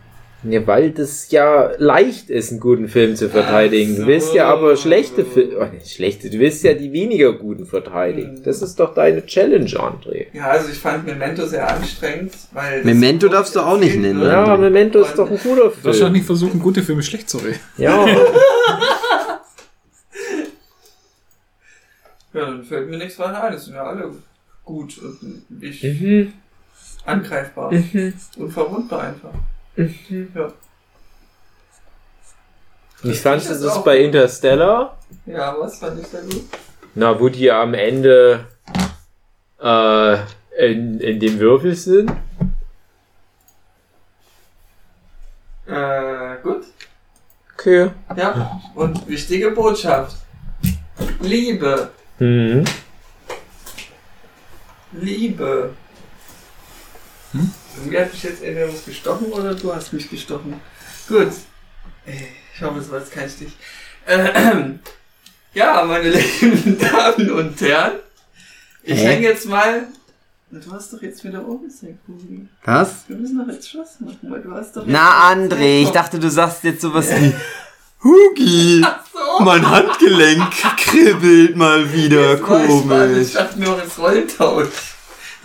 Ja, weil das ja leicht ist, einen guten Film zu verteidigen. So. Du willst ja aber schlechte Filme, oh, schlechte, du willst ja die weniger guten verteidigen. Das ist doch deine Challenge, André. Ja, also ich fand Memento sehr anstrengend, weil. Memento darfst du auch nicht nennen. Ja, Ja, Memento ist doch ein guter Du darfst doch Film. nicht versuchen, gute Filme schlecht zu reden. Ja, *laughs* Ja, dann fällt mir nichts weiter ein. Das sind ja alle gut und ich mhm. angreifbar. Unverwundbar einfach. Ja. ich fand Das es ist bei. Interstellar, Ja, was fand ich da gut? na, wo die am Ende äh, in, in dem Würfel sind. Äh, gut. Okay. Ja, und wichtige Botschaft. Liebe. Mhm. Liebe. Irgendwie hat mich jetzt entweder was gestochen oder du hast mich gestochen. Gut. Ich hoffe, es war jetzt kein Stich. Ähm, *clears throat* ja, meine lieben *laughs* Damen und Herren. Ich Hä? hänge jetzt mal. Du hast doch jetzt wieder umgesenkt, Kubi. Was? Wir müssen doch jetzt Schluss machen, weil du hast doch jetzt Na, André, ich dachte, du sagst jetzt sowas wie... *laughs* Hugi, Ach so. mein Handgelenk kribbelt mal wieder Das war ich. Ich komisch. dachte nur, es Rollentausch.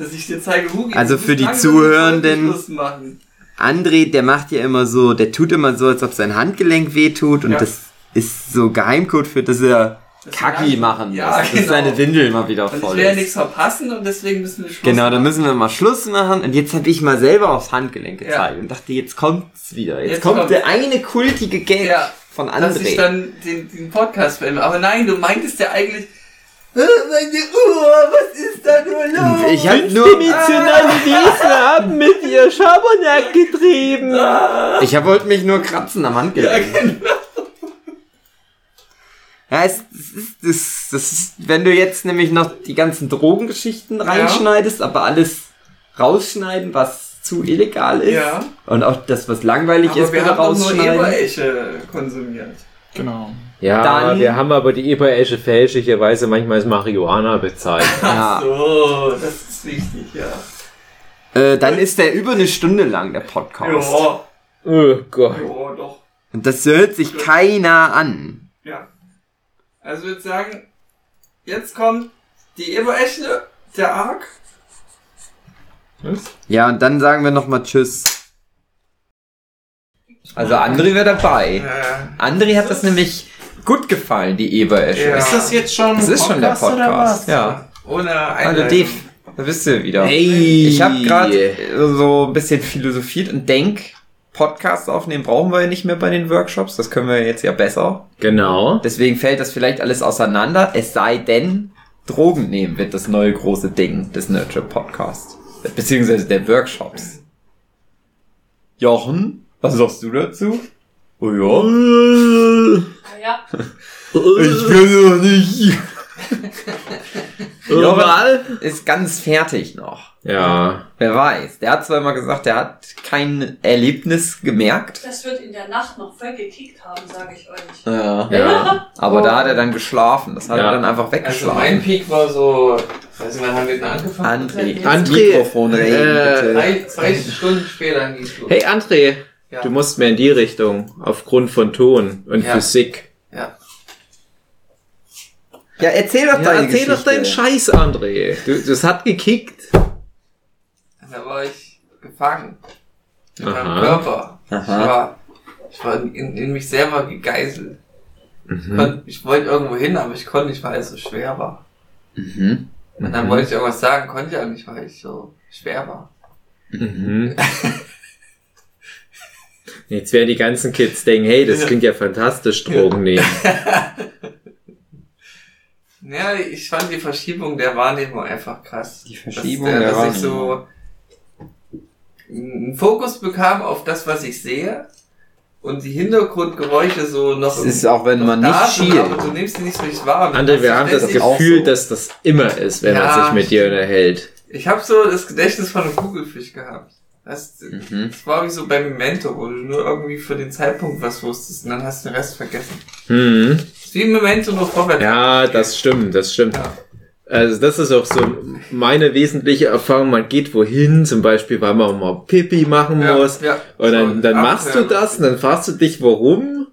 Dass ich dir zeige, Hugi. Also für die Zuhörenden-. André, der macht ja immer so, der tut immer so, als ob sein Handgelenk wehtut und Ja. das ist so Geheimcode für, dass er Das Kacki machen muss, Ja, dass genau. seine Windel mal wieder Und ich voll will ja nichts verpassen und deswegen müssen wir Schluss Genau, machen. dann müssen wir mal Schluss machen. Und jetzt habe ich mal selber aufs Handgelenk gezeigt und dachte, jetzt kommt's wieder. Jetzt, Jetzt kommt kommt- der eine kultige Gag Ja, von Dass ich André. dann den, den Podcast filme. Aber nein, du meintest ja eigentlich. "Äh, Meine Uhr, was ist da nur los? Ich habe nur, Fünfdimensionale Wesen haben mit ihr Schabernack getrieben. ich hab, wollte mich nur kratzen am Ja, Handgelenk. genau. Ja, es, es ist, das, ist, wenn du jetzt nämlich noch die ganzen Drogengeschichten reinschneidest, aber alles rausschneiden, was zu illegal ist. Ja. Und auch das, was langweilig ist, Aber wir bitte haben doch nur rausschneiden. Eberesche konsumiert. Genau. Ja, Dann- wir haben aber die Eberesche fälschlicherweise manchmal als Marihuana bezahlt. Ja. So, das ist wichtig, ja. Äh, dann ist der über eine Stunde lang, der Podcast. Ja, oh Gott. ja, doch. Und das hört sich keiner an. Ja. Also ich würde sagen, jetzt kommt die Ebereschle, der Ark. Ja, und dann sagen wir nochmal Tschüss. Also André wäre dabei. Äh, André hat das nämlich gut gefallen, die Eberesche. Ja. Ist das jetzt schon Das ist schon der Podcast, ja. ohne Also Einleitung. Dave, da bist du wieder. Hey. Ich habe gerade so ein bisschen philosophiert und denk, Podcast aufnehmen brauchen wir ja nicht mehr bei den Workshops. Das können wir jetzt ja besser. Genau. Deswegen fällt das vielleicht alles auseinander. Es sei denn, Drogen nehmen wird das neue große Ding des Nurture Podcasts. Beziehungsweise der Workshops. Jochen, was sagst du dazu? Oh ja. Ja, Ich will doch nicht. *laughs* Jochen ist ganz fertig noch. Ja. Wer weiß. Der hat zwar immer gesagt, der hat kein Erlebnis gemerkt. Das wird in der Nacht noch voll gekickt haben, sage ich euch. Ja. Ja. *laughs* Aber da hat er dann geschlafen. Das hat Ja. er dann einfach Also mein weggeschlafen. Peak war so, weiß nicht, wann haben wir denn angefangen? André, André, Mikrofon reden, äh, bitte. Drei, zwei Stunden später ging's los. Hey André, Ja. du musst mehr in die Richtung, aufgrund von Ton und Ja. Physik. Ja. Ja, erzähl doch Ja, deine erzähl doch deinen Scheiß, André. Du, das hat gekickt. Da war ich gefangen. Mit meinem Aha. Körper. Ich Aha. war, ich war in, in mich selber gegeißelt. Ich, Mhm. konnt, ich wollte irgendwo hin, aber ich konnte nicht, weil es so schwer war. Mhm. Und dann wollte ich irgendwas sagen, konnte ich auch nicht, weil ich so schwer war. Mhm. *laughs* Jetzt werden die ganzen Kids denken, hey, das klingt ja fantastisch, Drogen nehmen. *laughs* Ja, ich fand die Verschiebung der Wahrnehmung einfach krass. Die Verschiebung dass, der dass ich Wahrnehmung. so einen Fokus bekam auf das, was ich sehe und die Hintergrundgeräusche so noch Das ist auch, wenn noch man da nicht schielt. aber du nimmst die nicht so richtig wahr. André, wir haben das Gefühl, so. dass das immer ist, wenn man Ja, sich mit dir unterhält. Ich habe so das Gedächtnis von einem Kugelfisch gehabt. Das, Mhm. das war wie so bei Memento, wo du nur irgendwie für den Zeitpunkt was wusstest und dann hast du den Rest vergessen. Mhm. Das ist wie Memento nur vorwärts. Ja, das stimmt, das stimmt. Ja. Also das ist auch so meine wesentliche Erfahrung. Man geht wohin, zum Beispiel, weil man mal Pipi machen Ja, muss. ja. Und dann, dann machst du ja. das und dann fragst du dich, warum?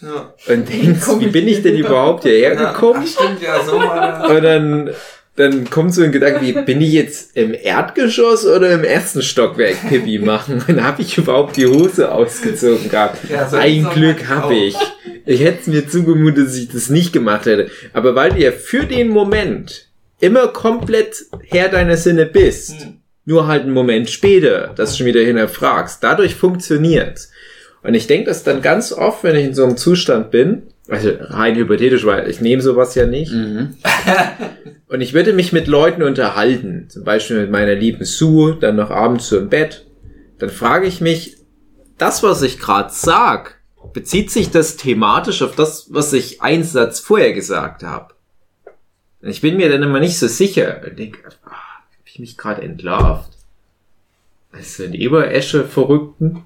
Ja. Und denkst, wie bin ich denn überhaupt hierher Ja, gekommen? ach, stimmt, ja, so das. Und dann, dann kommt so ein Gedanke, wie bin ich jetzt im Erdgeschoss oder im ersten Stockwerk Pipi machen? *laughs* Und habe ich überhaupt die Hose ausgezogen gehabt? Ja, so Ein Glück habe ich. Ich hätte es mir zugemutet, dass ich das nicht gemacht hätte. Aber weil du ja für den Moment immer komplett Herr deiner Sinne bist, Hm. nur halt einen Moment später das schon wieder hinterfragst, dadurch funktioniert's. Und ich denke das dann ganz oft, wenn ich in so einem Zustand bin, also rein hypothetisch, weil ich nehme sowas ja nicht, Mhm. *laughs* und ich würde mich mit Leuten unterhalten, zum Beispiel mit meiner lieben Sue, dann noch abends so im Bett. Dann frage ich mich, das, was ich gerade sag, bezieht sich das thematisch auf das, was ich einen Satz vorher gesagt habe? Ich bin mir dann immer nicht so sicher. Ich denke, ah, hab ich mich gerade entlarvt? Das sind Eberesche Verrückten.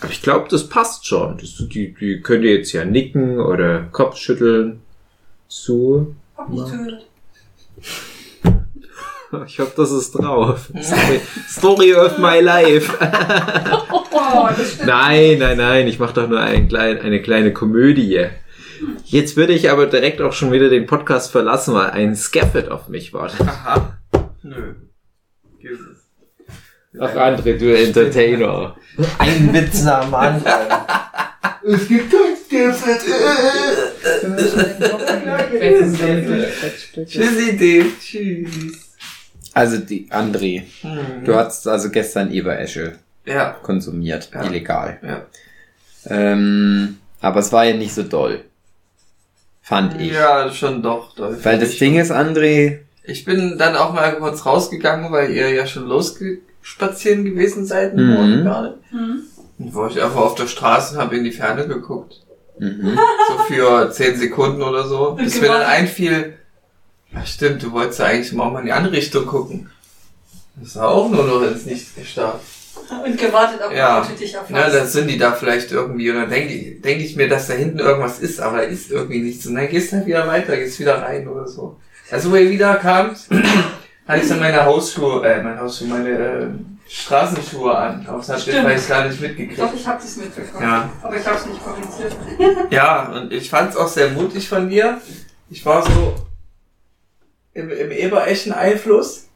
Aber ich glaube, das passt schon. Das, die, die könnt ihr jetzt ja nicken oder Kopf schütteln. Sue. Hab nicht gehört. *laughs* Ich hoffe, das ist drauf. Story, Story of my life. *laughs* Oh. Nein, nein, nein, ich mache doch nur ein klein, eine kleine Komödie. Jetzt würde ich aber direkt auch schon wieder den Podcast verlassen, weil ein Scaffet auf mich wartet. Aha. Nö. Ach, André, du Entertainer. Ein Witz nach *laughs* dem anderen. Es gibt kein Skeffet. Tschüssi, Dave. Tschüss. Also die André, Hm. du hast also gestern Eberesche Ja. konsumiert, Ja. illegal. Ja. Ähm, aber es war ja nicht so doll. Fand ich. Ja, schon doch. doch. Weil das Ding ist, André, Ich bin dann auch mal kurz rausgegangen, weil ihr ja schon losgespazieren gewesen seid Mhm. morgen gerade. Hm? Und war ich einfach auf der Straße und habe in die Ferne geguckt. mhm. *laughs* So für 10 Sekunden oder so. Bis mir dann einfiel, ja stimmt, du wolltest ja eigentlich mal auch mal in die andere Richtung gucken. Das war auch nur noch ins Nichts gestarrt. Und gewartet, ob Ja. ja. du dich auf Na, dann sind die da vielleicht irgendwie, und dann denke ich, denk ich mir, dass da hinten irgendwas ist, aber da ist irgendwie nichts. Und dann gehst du halt wieder weiter, gehst wieder rein oder so. Also, wo ihr wieder kamt, hatte ich dann meine Hausschuhe, äh, meine Hausschuhe, meine äh, Straßenschuhe an. Aber das hat Stimmt. ich vielleicht gar nicht mitgekriegt. Doch, ich habe das mitbekommen. Ja. Aber ich habe es nicht kommentiert. *laughs* *laughs* Ja, und ich fand es auch sehr mutig von dir. Ich war so im, im eberechten Einfluss.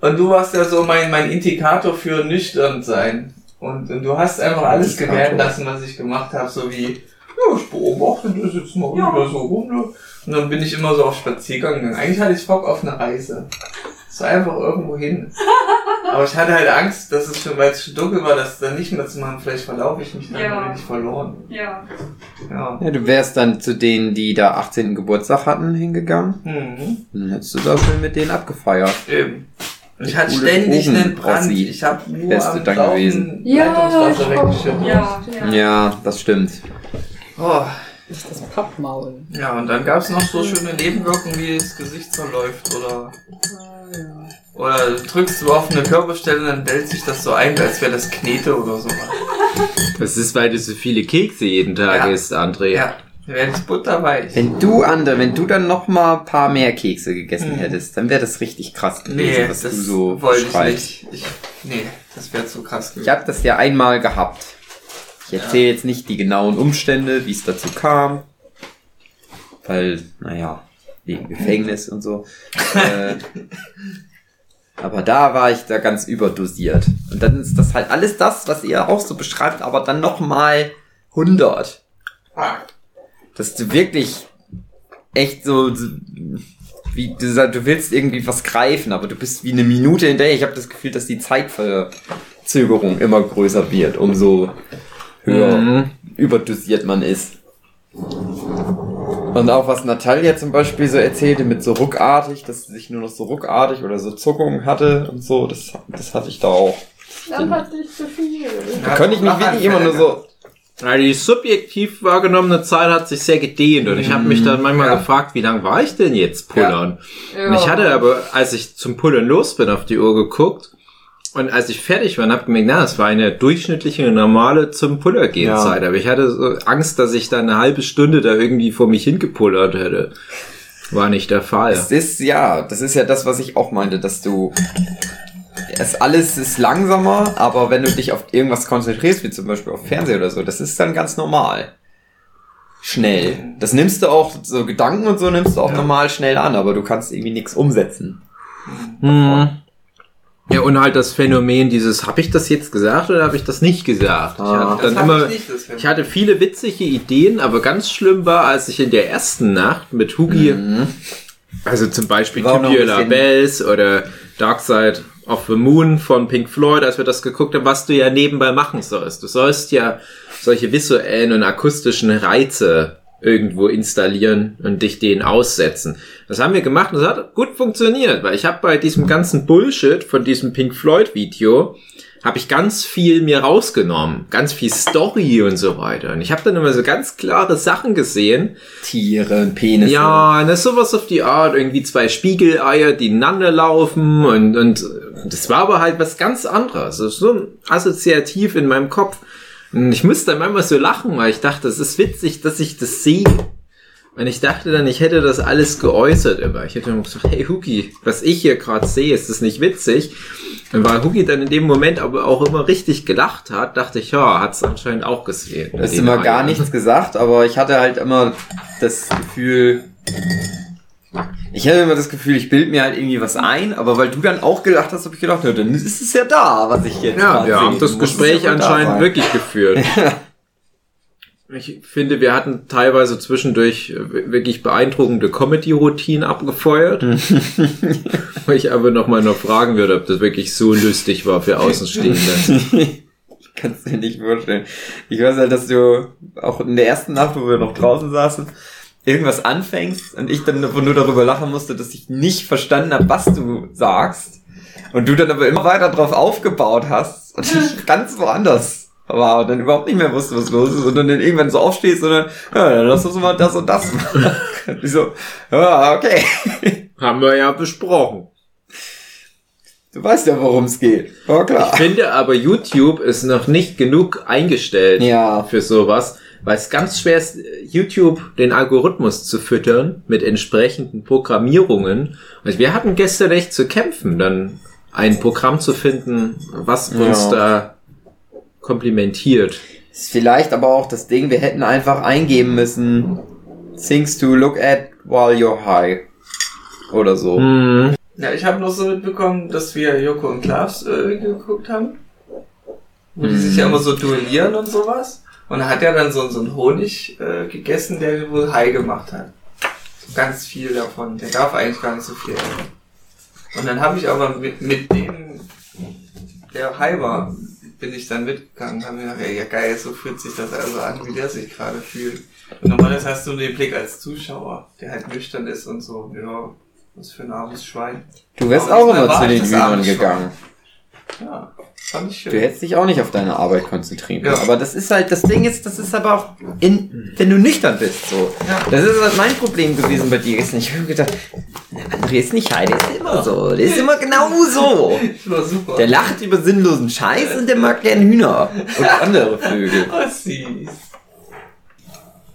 Und du warst ja so mein, mein Indikator für nüchtern sein. Und, und du hast einfach alles gewähren lassen, was ich gemacht habe. So wie, ja, ich beobachte das jetzt mal Ja. wieder so rum. Und dann bin ich immer so auf Spaziergang gegangen. Eigentlich hatte ich Bock auf eine Reise. So einfach irgendwo hin. *laughs* Aber ich hatte halt Angst, dass es schon, weil es schon dunkel war, das dann nicht mehr zu machen. Vielleicht verlaufe ich mich dann Ja. bin ich verloren. Ja. Ja. Ja, du wärst dann zu denen, die da 18. Geburtstag hatten, hingegangen. Mhm. Dann hättest du da schön mit denen abgefeiert. Eben. Und ich hatte ständig Drogen einen Brand. aussieht. Ich habe nur Beste am dann Laufen gewesen. Ja, ja. Ja, das stimmt. Oh. Das Pappmaul. Ja, und dann gab's noch so schöne Nebenwirkungen, wie das Gesicht zerläuft oder oder du drückst du auf eine Körperstelle dann bellt sich das so ein, als wäre das Knete oder sowas. Das ist, weil du so viele Kekse jeden Tag Ja. isst, André. Ja, dann wäre das butterweich. Wenn du, Ander, wenn du dann noch mal ein paar mehr Kekse gegessen hättest, dann wäre das richtig krass gewesen, Nee, was das du so wollte ich nicht. Ich, nee, das wäre zu krass Ich gewesen. habe das ja einmal gehabt. Ich erzähle jetzt nicht die genauen Umstände, wie es dazu kam. Weil, naja, wegen Gefängnis und so. *laughs* äh, aber da war ich da ganz überdosiert. Und dann ist das halt alles das, was ihr auch so beschreibt, aber dann nochmal 100. Ah, Dass du wirklich echt so, wie du sagst, du willst irgendwie was greifen, aber du bist wie eine Minute hinterher. Ich habe das Gefühl, dass die Zeitverzögerung immer größer wird, umso höher Mhm. überdosiert man ist. Und auch was Natalia zum Beispiel so erzählte mit so ruckartig, dass sie sich nur noch so ruckartig oder so Zuckungen hatte und so, das, das hatte ich da auch. Dann hatte ich zu viel. Da könnte ich mich wirklich immer nur so, Ja, die subjektiv wahrgenommene Zeit hat sich sehr gedehnt und ich habe mich dann manchmal Ja. gefragt, wie lange war ich denn jetzt pullern? Ja. Und ich hatte aber, als ich zum Pullern los bin, auf die Uhr geguckt und als ich fertig war, habe gemerkt, na, das war eine durchschnittliche, normale zum Puller gehen Ja. Zeit. Aber ich hatte so Angst, dass ich da eine halbe Stunde da irgendwie vor mich hingepullert hätte. War nicht der Fall. Es ist, ja, das ist ja das, was ich auch meinte, dass du, es alles ist langsamer, aber wenn du dich auf irgendwas konzentrierst, wie zum Beispiel auf Fernseher oder so, das ist dann ganz normal. Schnell. Das nimmst du auch, so Gedanken und so nimmst du auch normal schnell an, aber du kannst irgendwie nichts umsetzen. Hm. Ja, und halt das Phänomen dieses, habe ich das jetzt gesagt oder habe ich das nicht gesagt? Ich Ah. hatte dann immer, ich nicht, das ich hatte viele witzige Ideen, aber ganz schlimm war, als ich in der ersten Nacht mit Hugi, also zum Beispiel Tubular Bells oder Dark Side of the Moon von Pink Floyd, als wir das geguckt haben, was du ja nebenbei machen sollst. Du sollst ja solche visuellen und akustischen Reize irgendwo installieren und dich denen aussetzen. Das haben wir gemacht und das hat gut funktioniert, weil ich habe bei diesem ganzen Bullshit von diesem Pink Floyd Video habe ich ganz viel mir rausgenommen, ganz viel Story und so weiter. Und ich habe dann immer so ganz klare Sachen gesehen, Tiere, Penisse. ja, das ist sowas auf die Art, irgendwie zwei Spiegeleier, die ineinander laufen und, und das war aber halt was ganz anderes. Das ist so assoziativ in meinem Kopf. Und ich musste dann manchmal so lachen, weil ich dachte, es ist witzig, dass ich das sehe. Und ich dachte dann, ich hätte das alles geäußert immer. Ich hätte immer gesagt, hey Huki, was ich hier gerade sehe, ist das nicht witzig? Und weil Huki dann in dem Moment aber auch immer richtig gelacht hat, dachte ich, ja, hat es anscheinend auch gesehen. Du hast Den immer gar nichts gesagt, aber ich hatte halt immer das Gefühl, ich hatte immer das Gefühl, ich bild mir halt irgendwie was ein, aber weil du dann auch gelacht hast, habe ich gedacht, ja, dann ist es ja da, was ich jetzt Ja, wir haben das Gespräch da anscheinend sein. wirklich geführt. *laughs* Ich finde, wir hatten teilweise zwischendurch äh, wirklich beeindruckende Comedy-Routinen abgefeuert. *laughs* Wo ich aber nochmal noch fragen würde, ob das wirklich so lustig war für Außenstehende. *laughs* Kannst du dir nicht vorstellen. Ich weiß halt, dass du auch in der ersten Nacht, wo wir noch draußen saßen, irgendwas anfängst und ich dann einfach nur darüber lachen musste, dass ich nicht verstanden habe, was du sagst. Und du dann aber immer weiter drauf aufgebaut hast und ich *laughs* ganz woanders war und dann überhaupt nicht mehr wusste, was los ist und dann irgendwann so aufstehst und dann, ja, dann lass uns mal das und das machen. Und ich so, ja, okay. *laughs* Haben wir ja besprochen. Du weißt ja, worum es geht. War klar. Ich finde aber, YouTube ist noch nicht genug eingestellt Ja. für sowas, weil es ganz schwer ist, YouTube den Algorithmus zu füttern mit entsprechenden Programmierungen. Also wir hatten gestern echt zu kämpfen. Dann ein Programm zu finden, was uns Ja. da komplimentiert. Ist vielleicht aber auch das Ding, wir hätten einfach eingeben müssen, things to look at while you're high. Oder so. Hm. Ja, ich habe noch so mitbekommen, dass wir Joko und Klaas äh, geguckt haben. Wo die sich ja immer so duellieren und sowas. Und er hat ja dann so, so einen Honig äh, gegessen, der wohl high gemacht hat. So ganz viel davon. Der darf eigentlich gar nicht so viel. Und dann habe ich aber mit, mit dem, der high war, bin ich dann mitgegangen. Haben mir gedacht, ey, ja geil, so fühlt sich das also an, wie der sich gerade fühlt. Und normalerweise hast du den Blick als Zuschauer, der halt nüchtern ist und so, ja, was für ein armes Schwein. Du wärst auch immer zu den Hühnern abends schon. Ja, fand ich schön. Du hättest dich auch nicht auf deine Arbeit konzentrieren können. Ja. Aber das ist halt, das Ding ist, das ist aber auch in, wenn du nüchtern bist, so. Ja. Das ist halt mein Problem gewesen bei dir. Ich habe gedacht, André ist nicht high, der ist immer so. Der ist immer genau so. *laughs* Das war super. Der lacht über sinnlosen Scheiß und der mag gern Hühner und andere Vögel. *laughs* Oh, süß.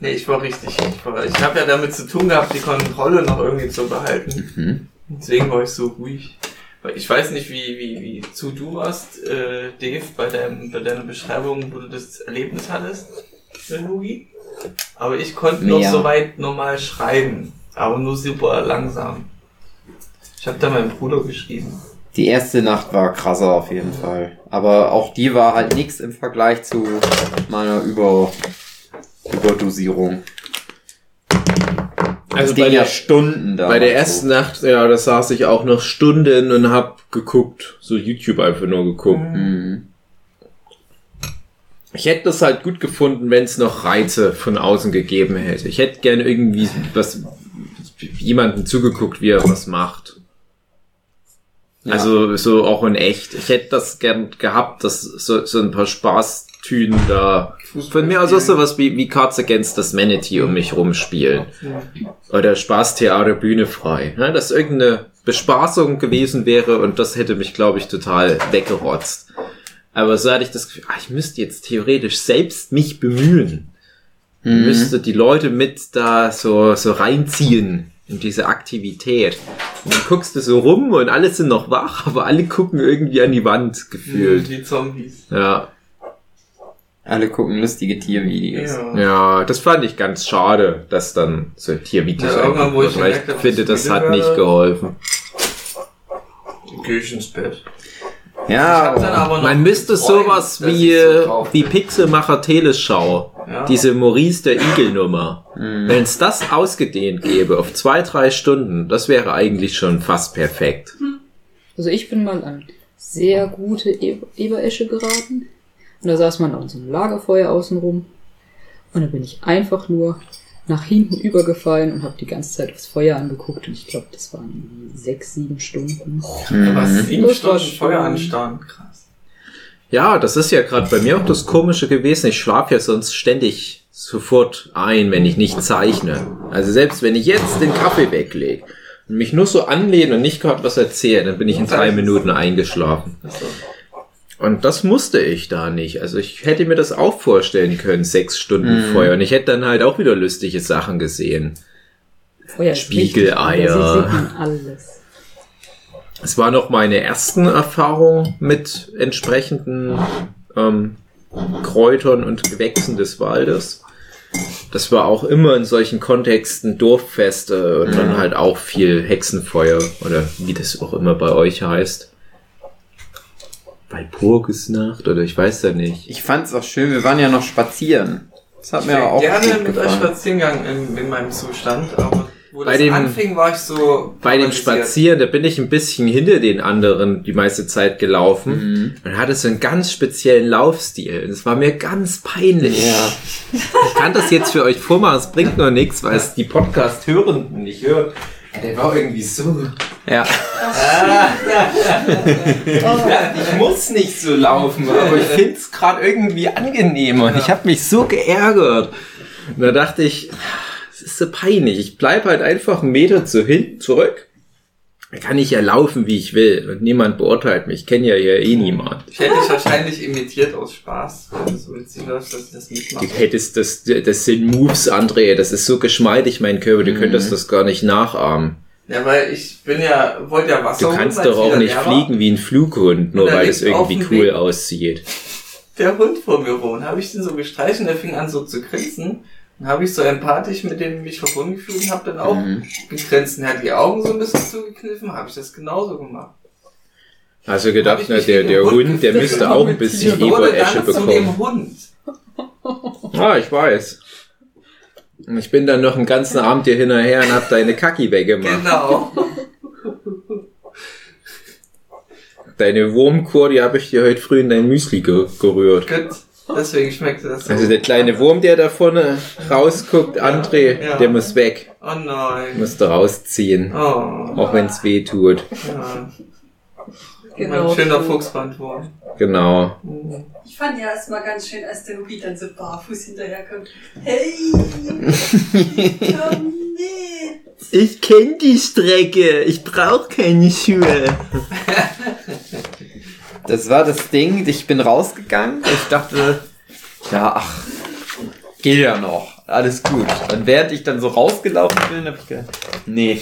Nee, ich war richtig. Ich, war, ich habe ja damit zu tun gehabt, die Kontrolle noch irgendwie zu behalten. Mhm. Deswegen war ich so ruhig. Ich weiß nicht, wie, wie, wie zu du warst, äh, Dave, bei, deinem, bei deiner Beschreibung, wo du das Erlebnis hattest, äh, Lugi. Aber ich konnte noch Mehr. soweit normal schreiben, aber nur super langsam. Ich habe da meinem Bruder geschrieben. Die erste Nacht war krasser auf jeden Fall. Aber auch die war halt nix im Vergleich zu meiner Über Überdosierung. Also ging bei ja der, Stunden da. bei der ersten Nacht, ja, da saß ich auch noch Stunden und hab geguckt, so YouTube einfach nur geguckt. Mhm. Ich hätte das halt gut gefunden, wenn es noch Reize von außen gegeben hätte. Ich hätte gerne irgendwie was jemanden zugeguckt, wie er was macht. Ja. Also so auch in echt. Ich hätte das gern gehabt, dass so, so ein paar Spaßtünen da. Von mir aus auch sowas wie, wie Cards Against das Manatee um mich rumspielen. Oder Spaßtheater Bühne frei. Ja, dass irgendeine Bespaßung gewesen wäre und das hätte mich, glaube ich, total weggerotzt. Aber so hatte ich das Gefühl, ah, ich müsste jetzt theoretisch selbst mich bemühen. Mhm. Müsste die Leute mit da so, so reinziehen in diese Aktivität. Und dann guckst du so rum und alle sind noch wach, *laughs* aber alle gucken irgendwie an die Wand gefühlt. Die Zombies. Ja, Alle gucken lustige Tiervideos. Ja. ja, das fand ich ganz schade, dass dann so Tiervideos Ja, irgendwann, wo ich gemerkt hab, finde, das hat nicht geholfen. Geh ich ins Bett. Ja, Man müsste sowas wie, so wie. Pixelmacher Teleschau, Ja. diese Maurice der Igel-Nummer. Mhm. Wenn es das ausgedehnt gäbe auf zwei, drei Stunden, das wäre eigentlich schon fast perfekt. Also ich bin mal an sehr gute e Eberesche geraten. Und da saß man an so einem Lagerfeuer außenrum. Und dann bin ich einfach nur nach hinten übergefallen und habe die ganze Zeit das Feuer angeguckt. Und ich glaube, das waren sechs, sieben Stunden. Aber sieben Das war Stunden Feuer anstarren, krass. Ja, das ist ja gerade bei mir auch das Komische gewesen. Ich schlafe ja sonst ständig sofort ein, wenn ich nicht zeichne. Also selbst wenn ich jetzt den Kaffee weglege und mich nur so anlehne und nicht gerade was erzähle, dann bin ich in drei Minuten eingeschlafen. Und das musste ich da nicht. Also ich hätte mir das auch vorstellen können, sechs Stunden Mhm. Feuer. Und ich hätte dann halt auch wieder lustige Sachen gesehen. Feuer ist Spiegeleier. wichtig, alles. Es war noch meine ersten Erfahrungen mit entsprechenden ähm, Kräutern und Gewächsen des Waldes. Das war auch immer in solchen Kontexten Dorffeste und dann halt auch viel Hexenfeuer oder wie das auch immer bei euch heißt. Walpurgisnacht oder ich weiß ja nicht. ich fand's auch schön, wir waren ja noch spazieren. Das hat Ich mir auch gerne gut mit euch gefallen. spazieren gegangen in, in meinem Zustand, aber wo Bei das dem- anfing, war ich so... Bei dem. Spazieren, da bin ich ein bisschen hinter den anderen die meiste Zeit gelaufen und hatte so einen ganz speziellen Laufstil. Das war mir ganz peinlich. Ja. Ich kann das jetzt für euch vormachen, es bringt nur nichts, weil es die Podcast-Hörenden nicht hören. Der war irgendwie so. Ja. Ich muss nicht so laufen, aber ich finde es gerade irgendwie angenehmer und ich habe mich so geärgert. Und da dachte ich, so peinlich. Ich bleib halt einfach einen Meter zu hin, zurück. Da kann ich ja laufen, wie ich will und niemand beurteilt mich. Ich kenne ja hier eh niemand. Ich hätte dich wahrscheinlich imitiert aus Spaß, wenn du so witzig läufst, dass ich das. Du hättest das, das sind Moves, André. Das ist so geschmeidig, mein Körper. Du könntest das gar nicht nachahmen. Ja, weil ich bin ja, wollte ja Wasser Du kannst doch auch nicht fliegen wie ein Flughund, nur weil es irgendwie cool Weg- aussieht. Der Hund vor mir wohnt, habe ich den so gestreichelt und der fing an so zu grinsen. Dann habe ich so empathisch mit dem mich verbunden gefühlt und habe dann auch Mhm. gegrinst. Und er hat die Augen so ein bisschen zugekniffen, habe ich das genauso gemacht. Also gedacht, na, der, der ein Hund, der müsste auch ein bisschen Eberesche bekommen. Hund. Ah, ich weiß. Ich bin dann noch einen ganzen Abend hier hinterher und hab deine Kacki weggemacht. Genau. Deine Wurmkur, die habe ich dir heute früh in dein Müsli ge gerührt. Gut. Deswegen schmeckte das so. Also der kleine Wurm, der da vorne rausguckt, André, Ja. der muss weg. Oh nein. Musst du rausziehen. Oh. Auch wenn's weh tut. Ja. Genau. Ein schöner. Fuchsbandwurm. Genau. Mhm. Ich fand ja erstmal ganz schön, als der Lupi dann so barfuß hinterherkommt. Hey, *laughs* komm mit. Ich kenne die Strecke. Ich brauche keine Schuhe. *laughs* Das war das Ding. Ich bin rausgegangen. Ich dachte, ja, ach, geht ja noch. Alles gut. Und während ich dann so rausgelaufen bin, habe ich gedacht, nee,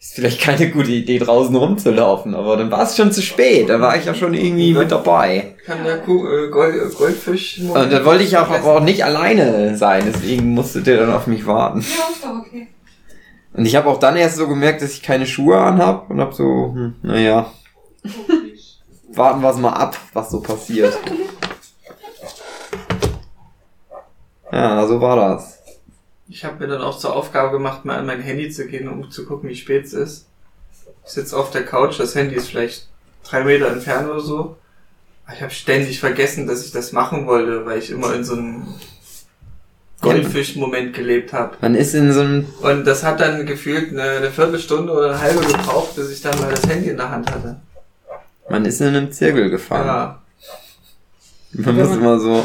ist vielleicht keine gute Idee, draußen rumzulaufen. Aber dann war es schon zu spät. Da war ich ja schon irgendwie mit dabei. Kann der Kuh, äh, Gold, Goldfisch. Und dann wollte ich auch, aber auch nicht alleine sein. Deswegen musste der dann auf mich warten. Ja, ist doch okay. Und ich habe auch dann erst so gemerkt, dass ich keine Schuhe anhab und hab so, hm, naja, *laughs* warten wir es mal ab, was so passiert. *laughs* Ja, so war das. Ich habe mir dann auch zur Aufgabe gemacht, mal an mein Handy zu gehen, um zu gucken, wie spät es ist. Ich sitze auf der Couch, das Handy ist vielleicht drei Meter entfernt oder so. Aber Ich habe ständig vergessen, dass ich das machen wollte, weil ich immer in so einem Goldfisch-Moment gelebt habe. Man ist in so einem, Und das hat dann gefühlt eine, eine Viertelstunde oder eine halbe gebraucht, bis ich dann mal das Handy in der Hand hatte. Man ist in einem Zirkel gefangen. Ja. Man muss immer so,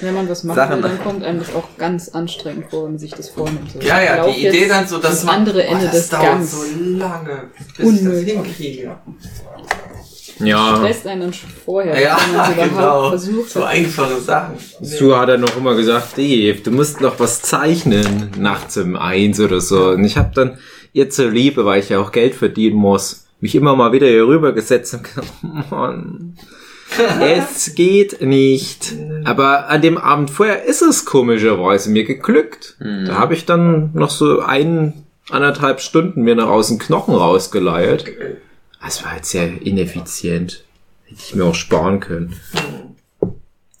Wenn man was macht, Sachen- dann kommt einem das auch ganz anstrengend vor, wenn man sich das vornimmt. So, Ja, ja, die Idee dann so, dass das man- andere Ende oh, das des dauert Gangs. so lange, bis ich das Unmöglich. hinkriege. Ja. stresst einen dann schon vorher, Ja, wenn man es genau. versucht So einfache Sachen. Sue hat dann noch immer gesagt, Dave, du musst noch was zeichnen, nachts um eins oder so. Und ich habe dann ihr zur Liebe, weil ich ja auch Geld verdienen muss, mich immer mal wieder hier rübergesetzt und gesagt, oh *laughs* Mann, es geht nicht. Aber an dem Abend vorher ist es komischerweise mir geglückt. Da habe ich dann noch so ein, anderthalb Stunden mir noch aus dem Knochen rausgeleiert. Das war jetzt sehr ineffizient. Hätte ich mir auch sparen können.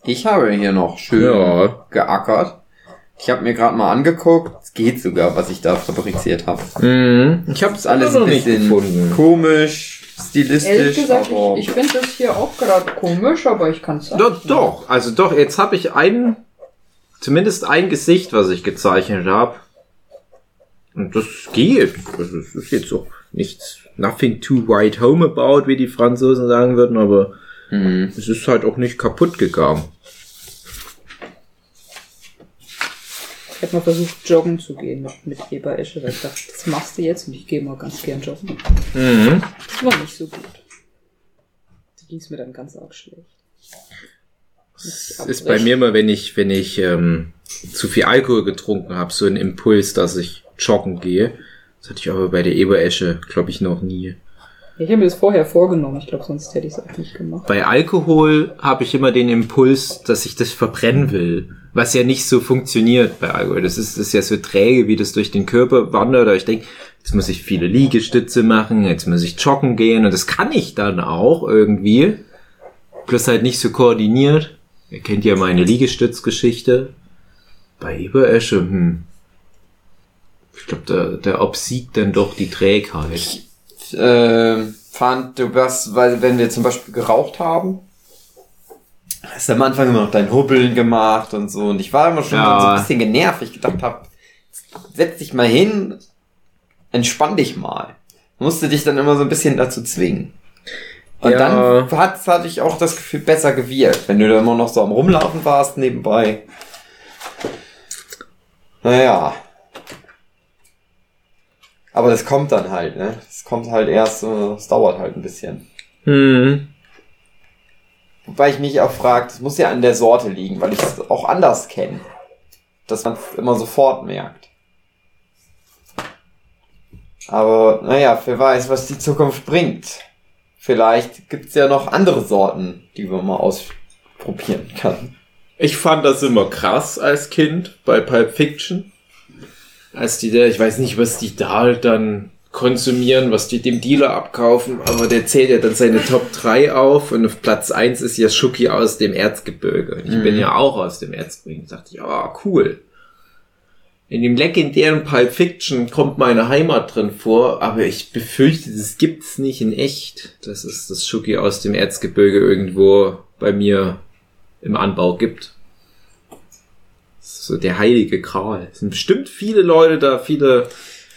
ich habe hier noch schön Ja. geackert. Ich habe mir gerade mal angeguckt, es geht sogar, was ich da fabriziert habe. Mhm. Ich habe Ist alles ein bisschen komisch, Ehrlich stilistisch, gesagt, aber ich, ich finde das hier auch gerade komisch, aber ich kann es Doch, doch, also doch, jetzt habe ich ein, zumindest ein Gesicht, was ich gezeichnet habe. Und das geht. Also es ist jetzt auch nichts, nothing to write home about, wie die Franzosen sagen würden, aber hm. es ist halt auch nicht kaputt gegangen. Ich habe mal versucht, joggen zu gehen mit, mit Eberesche, weil ich dachte, das machst du jetzt und ich gehe mal ganz gern joggen. Mhm. Das war nicht so gut. Da ging es mir dann ganz arg schlecht. Es ist bei mir immer, wenn ich, wenn ich ähm, zu viel Alkohol getrunken habe, so ein Impuls, dass ich joggen gehe. Das hatte ich aber bei der Eberesche, glaube ich, noch nie. Ich habe mir das vorher vorgenommen, ich glaube, sonst hätte ich es auch nicht gemacht. Bei Alkohol habe ich immer den Impuls, dass ich das verbrennen will. Was ja nicht so funktioniert bei Alkohol. Das ist, das ist ja so träge, wie das durch den Körper wandert. Oder ich denke, jetzt muss ich viele Liegestütze machen, jetzt muss ich joggen gehen. Und das kann ich dann auch irgendwie. Plus halt nicht so koordiniert. Ihr kennt ja meine Liegestützgeschichte. Bei Eberesche, hm. Ich glaube, da, da obsiegt dann doch die Trägheit. Äh, fand du was, weil wenn wir zum Beispiel geraucht haben, hast du am Anfang immer noch dein Hubbeln gemacht und so und ich war immer schon Ja. so ein bisschen genervt, ich gedacht habe, setz dich mal hin, entspann dich mal. Musste dich dann immer so ein bisschen dazu zwingen. Und Ja. dann hat, hatte ich auch das Gefühl besser gewirkt, wenn du da immer noch so am Rumlaufen warst nebenbei. Naja. Aber das kommt dann halt, ne? Das kommt halt erst, so, es dauert halt ein bisschen. Hm. Wobei ich mich auch frage, das muss ja an der Sorte liegen, weil ich es auch anders kenne. Dass man es immer sofort merkt. Aber naja, wer weiß, was die Zukunft bringt. Vielleicht gibt's ja noch andere Sorten, die man mal ausprobieren kann. Ich fand das immer krass als Kind bei Pulp Fiction. Als die da, ich weiß nicht, was die da halt dann konsumieren, was die dem Dealer abkaufen, aber der zählt ja dann seine Top 3 auf und auf Platz 1 ist ja Schuki aus dem Erzgebirge. Und ich bin ja auch aus dem Erzgebirge. Da dachte ich, ah, cool. In dem legendären Pulp Fiction kommt meine Heimat drin vor, aber ich befürchte, das gibt's nicht in echt. Das ist das Schuki aus dem Erzgebirge irgendwo bei mir im Anbau gibt. Das ist so der heilige Gral. Es sind bestimmt viele Leute da, viele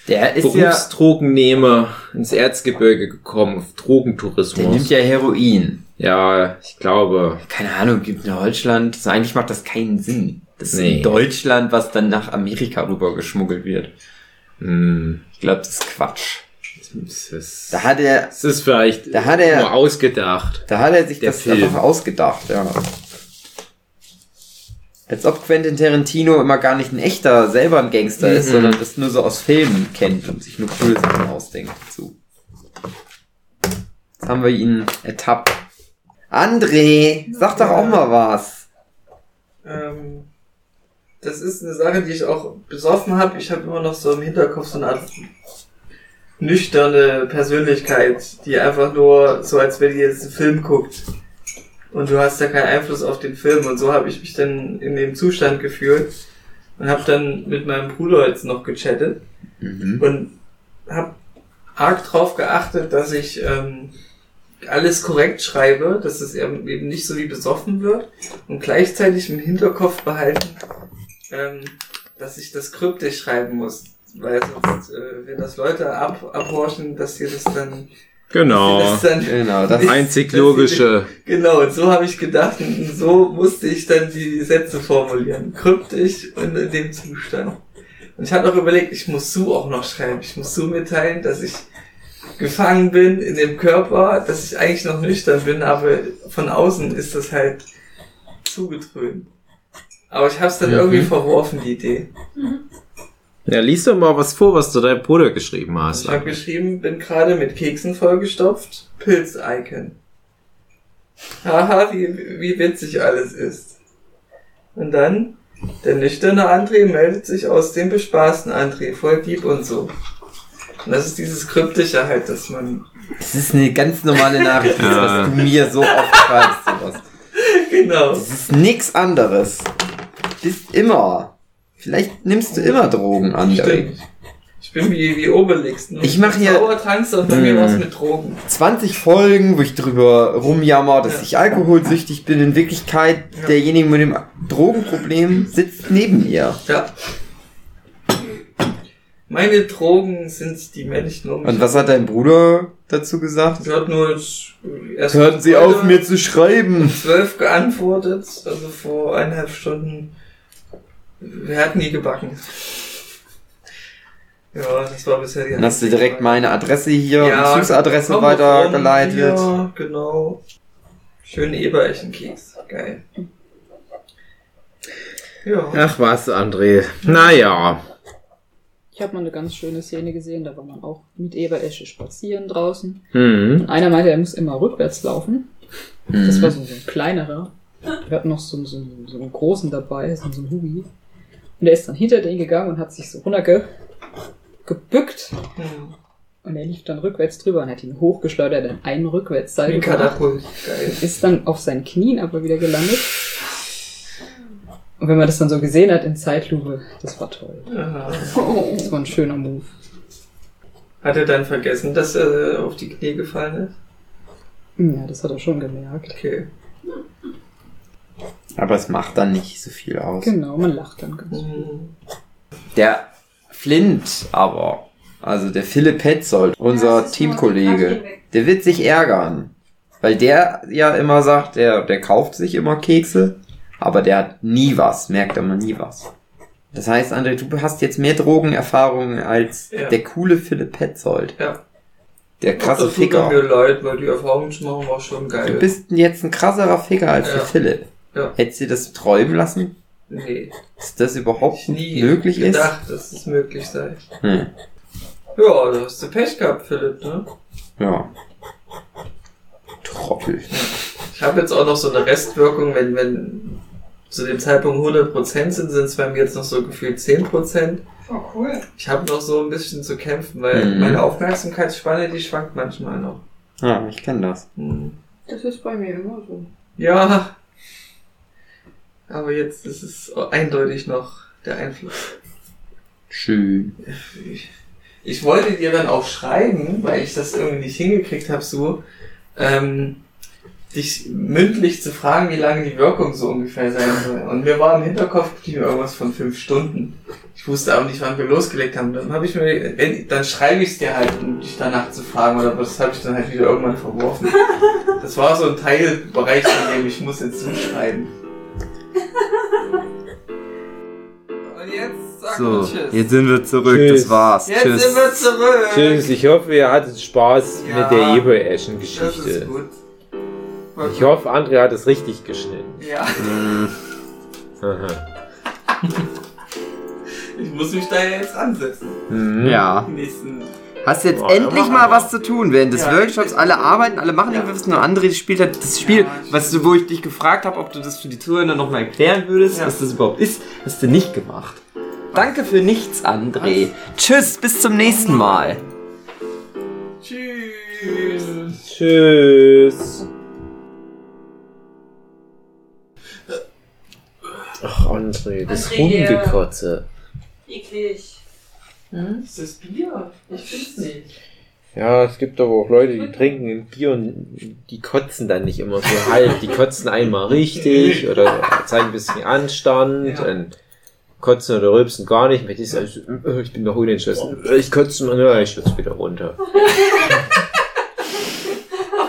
Der ist ja, Berufsdrogennehmer ins Erzgebirge gekommen, auf Drogentourismus. der nimmt ja Heroin. ja, ich glaube. Keine Ahnung, gibt in Deutschland, so eigentlich macht das keinen Sinn. Das ist Nee. in Deutschland, was dann nach Amerika rüber geschmuggelt wird. Hm, Ich glaube, das ist Quatsch. es ist, Da hat er, es ist vielleicht Da hat er- nur ausgedacht. da hat er sich das Film. einfach ausgedacht, ja. Als ob Quentin Tarantino immer gar nicht ein echter, selber ein Gangster ist, Mhm. sondern das nur so aus Filmen kennt und sich nur coole Sachen ausdenkt dazu. Jetzt haben wir ihn ertappt. André, sag doch auch mal was. Ähm, das ist eine Sache, die ich auch besoffen habe. Ich habe immer noch so im Hinterkopf so eine Art nüchterne Persönlichkeit, die einfach nur so, als wenn ihr jetzt einen Film guckt. Und du hast ja keinen Einfluss auf den Film. Und so habe ich mich dann in dem Zustand gefühlt und habe dann mit meinem Bruder jetzt noch gechattet und habe arg drauf geachtet, dass ich ähm, alles korrekt schreibe, dass es eben eben nicht so wie besoffen wird und gleichzeitig im Hinterkopf behalten, ähm, dass ich das kryptisch schreiben muss. Weil sonst, äh, wenn das Leute ab, abhorchen, dass sie das dann, Genau. das dann Genau, das Einzig logische. Genau, und so habe ich gedacht und so musste ich dann die Sätze formulieren. Kryptisch und in dem Zustand. Und ich hatte noch überlegt, ich muss Sue auch noch schreiben. Ich muss Sue mitteilen, dass ich gefangen bin in dem Körper, dass ich eigentlich noch nüchtern bin, aber von außen ist das halt zugedröhnt. Aber ich habe es dann Mhm. irgendwie verworfen, die Idee. Ja, lies doch mal was vor, was du deinem Bruder geschrieben hast. Ich habe geschrieben, bin gerade mit Keksen vollgestopft, Pilz-Icon. Haha, wie, wie witzig alles ist. Und dann, der nüchterne André meldet sich aus dem bespaßten André, voll Dieb und so. Und das ist dieses Kryptische halt, dass man, Das ist eine ganz normale Nachricht, das, Ja. was du mir so oft schreibst. Sowas. *laughs* genau. Das ist nix anderes. Bist immer. Vielleicht nimmst du immer Drogen, André. Stimmt. Ich bin wie, wie Obelix. Nur Ich mach hier- Zaubertranks und bei mir Hm. was mit Drogen. 20 Folgen, wo ich drüber rumjammer, dass ich alkoholsüchtig bin. In Wirklichkeit, Ja. derjenige mit dem Drogenproblem sitzt neben mir. Ja. Meine Drogen sind die männlichen um. Und was hat dein Bruder dazu gesagt? Sie hat nur erst Hören Sie auf, mir zu schreiben. 12 geantwortet, also vor eineinhalb Stunden. Wir hatten nie gebacken. Ja, das war bisher die Dann hast du direkt meine Adresse hier, Ja, Bezugsadresse komm weitergeleitet. hier, genau. Schönen Eberechenkeks. Geil. Ja. Ach was, André. Naja. Ich habe mal eine ganz schöne Szene gesehen, da war man auch mit Eberesche spazieren draußen. Hm. Und einer meinte, er muss immer rückwärts laufen. Das war so, so ein kleinerer. Wir hatten noch so, so, so einen großen dabei, so, so einen Hubi. Und der ist dann hinter den gegangen und hat sich so runterge gebückt. Hm. Und er lief dann rückwärts drüber und hat ihn hochgeschleudert in einen Rückwärtsseil. Katapult. Geil. Ist dann auf seinen Knien aber wieder gelandet. Und wenn man das dann so gesehen hat in Zeitlupe, das war toll. Aha. Das war ein schöner Move. Hat er dann vergessen, dass er auf die Knie gefallen ist? Ja, das hat er schon gemerkt. Okay. Aber es macht dann nicht so viel aus. Genau, man lacht dann ganz. Hm. Der Flint aber, also der Philipp Petzold, unser das Teamkollege, der wird sich ärgern. Weil der ja immer sagt, der, der kauft sich immer Kekse, aber der hat nie was, merkt aber nie was. Das heißt, André, du hast jetzt mehr Drogenerfahrungen als Ja. der coole Philipp Petzold. Ja. Der krasse das tut Ficker. mir leid, weil die Erfahrung zu machen war schon geil. Du bist jetzt ein krasserer Ficker als Ja. der Philipp. Ja. Hättest du das träumen lassen? Nee, Dass das überhaupt ich nie möglich ist? gedacht, dass es möglich sei. Hm. Ja, da hast du Pech gehabt, Philipp, ne? Ja. Trottel. Ich habe jetzt auch noch so eine Restwirkung, wenn, wenn zu dem Zeitpunkt 100% sind, sind es bei mir jetzt noch so gefühlt 10%. Oh, cool. Ich habe noch so ein bisschen zu kämpfen, weil Mhm. meine Aufmerksamkeitsspanne, die schwankt manchmal noch. Ja, ich kenne das. Hm. Das ist bei mir immer so. Ja. Aber jetzt ist es eindeutig noch der Einfluss. Schön. Ich, wollte dir dann auch schreiben, weil ich das irgendwie nicht hingekriegt habe, so, ähm, dich mündlich zu fragen, wie lange die Wirkung so ungefähr sein soll. Und mir war im Hinterkopf geblieben irgendwas von fünf Stunden. Ich wusste auch nicht, wann wir losgelegt haben. Dann habe ich mir, wenn, dann schreibe ich es dir halt, um dich danach zu fragen, oder das habe ich dann halt wieder irgendwann verworfen. Das war so ein Teilbereich, in dem ich muss hinzuschreiben. *laughs* Und jetzt sag So, mal Tschüss. jetzt sind wir zurück. Tschüss. Das war's. Jetzt Tschüss. sind wir zurück. Tschüss, ich hoffe, ihr hattet Spaß Ja. mit der Das ist Ebereschen-Geschichte. gut. Ich hoffe, André hat es richtig geschnitten. Ja, *laughs* ich muss mich da ja jetzt ansetzen. Mhm. ja. Die nächsten. Hast jetzt Ja, endlich mal was zu tun während des Ja, Workshops. Alle arbeiten, alle machen Ja. irgendwas. Nur André spielt halt das Spiel, Ja, was du, wo ich dich gefragt habe, ob du das für die Zuhörer noch mal erklären würdest, Ja. was das überhaupt ist. Hast du nicht gemacht. Danke für nichts, André. Tschüss, bis zum nächsten Mal. Tschüss. Tschüss. Ach, André, das André, Hundekotze. Eklig. Ist das Bier? Ich find's nicht. Ja, es gibt aber auch Leute, die trinken ein Bier und die kotzen dann nicht immer so halb. Die kotzen einmal richtig *laughs* oder zeigen ein bisschen Anstand Ja. und kotzen oder rülpsen gar nicht. Mit ist also, äh, ich bin noch unentschlossen. Ich kotze mal, ja, ich schütze wieder runter. *laughs*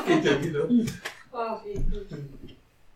Geht ja wieder. Oh.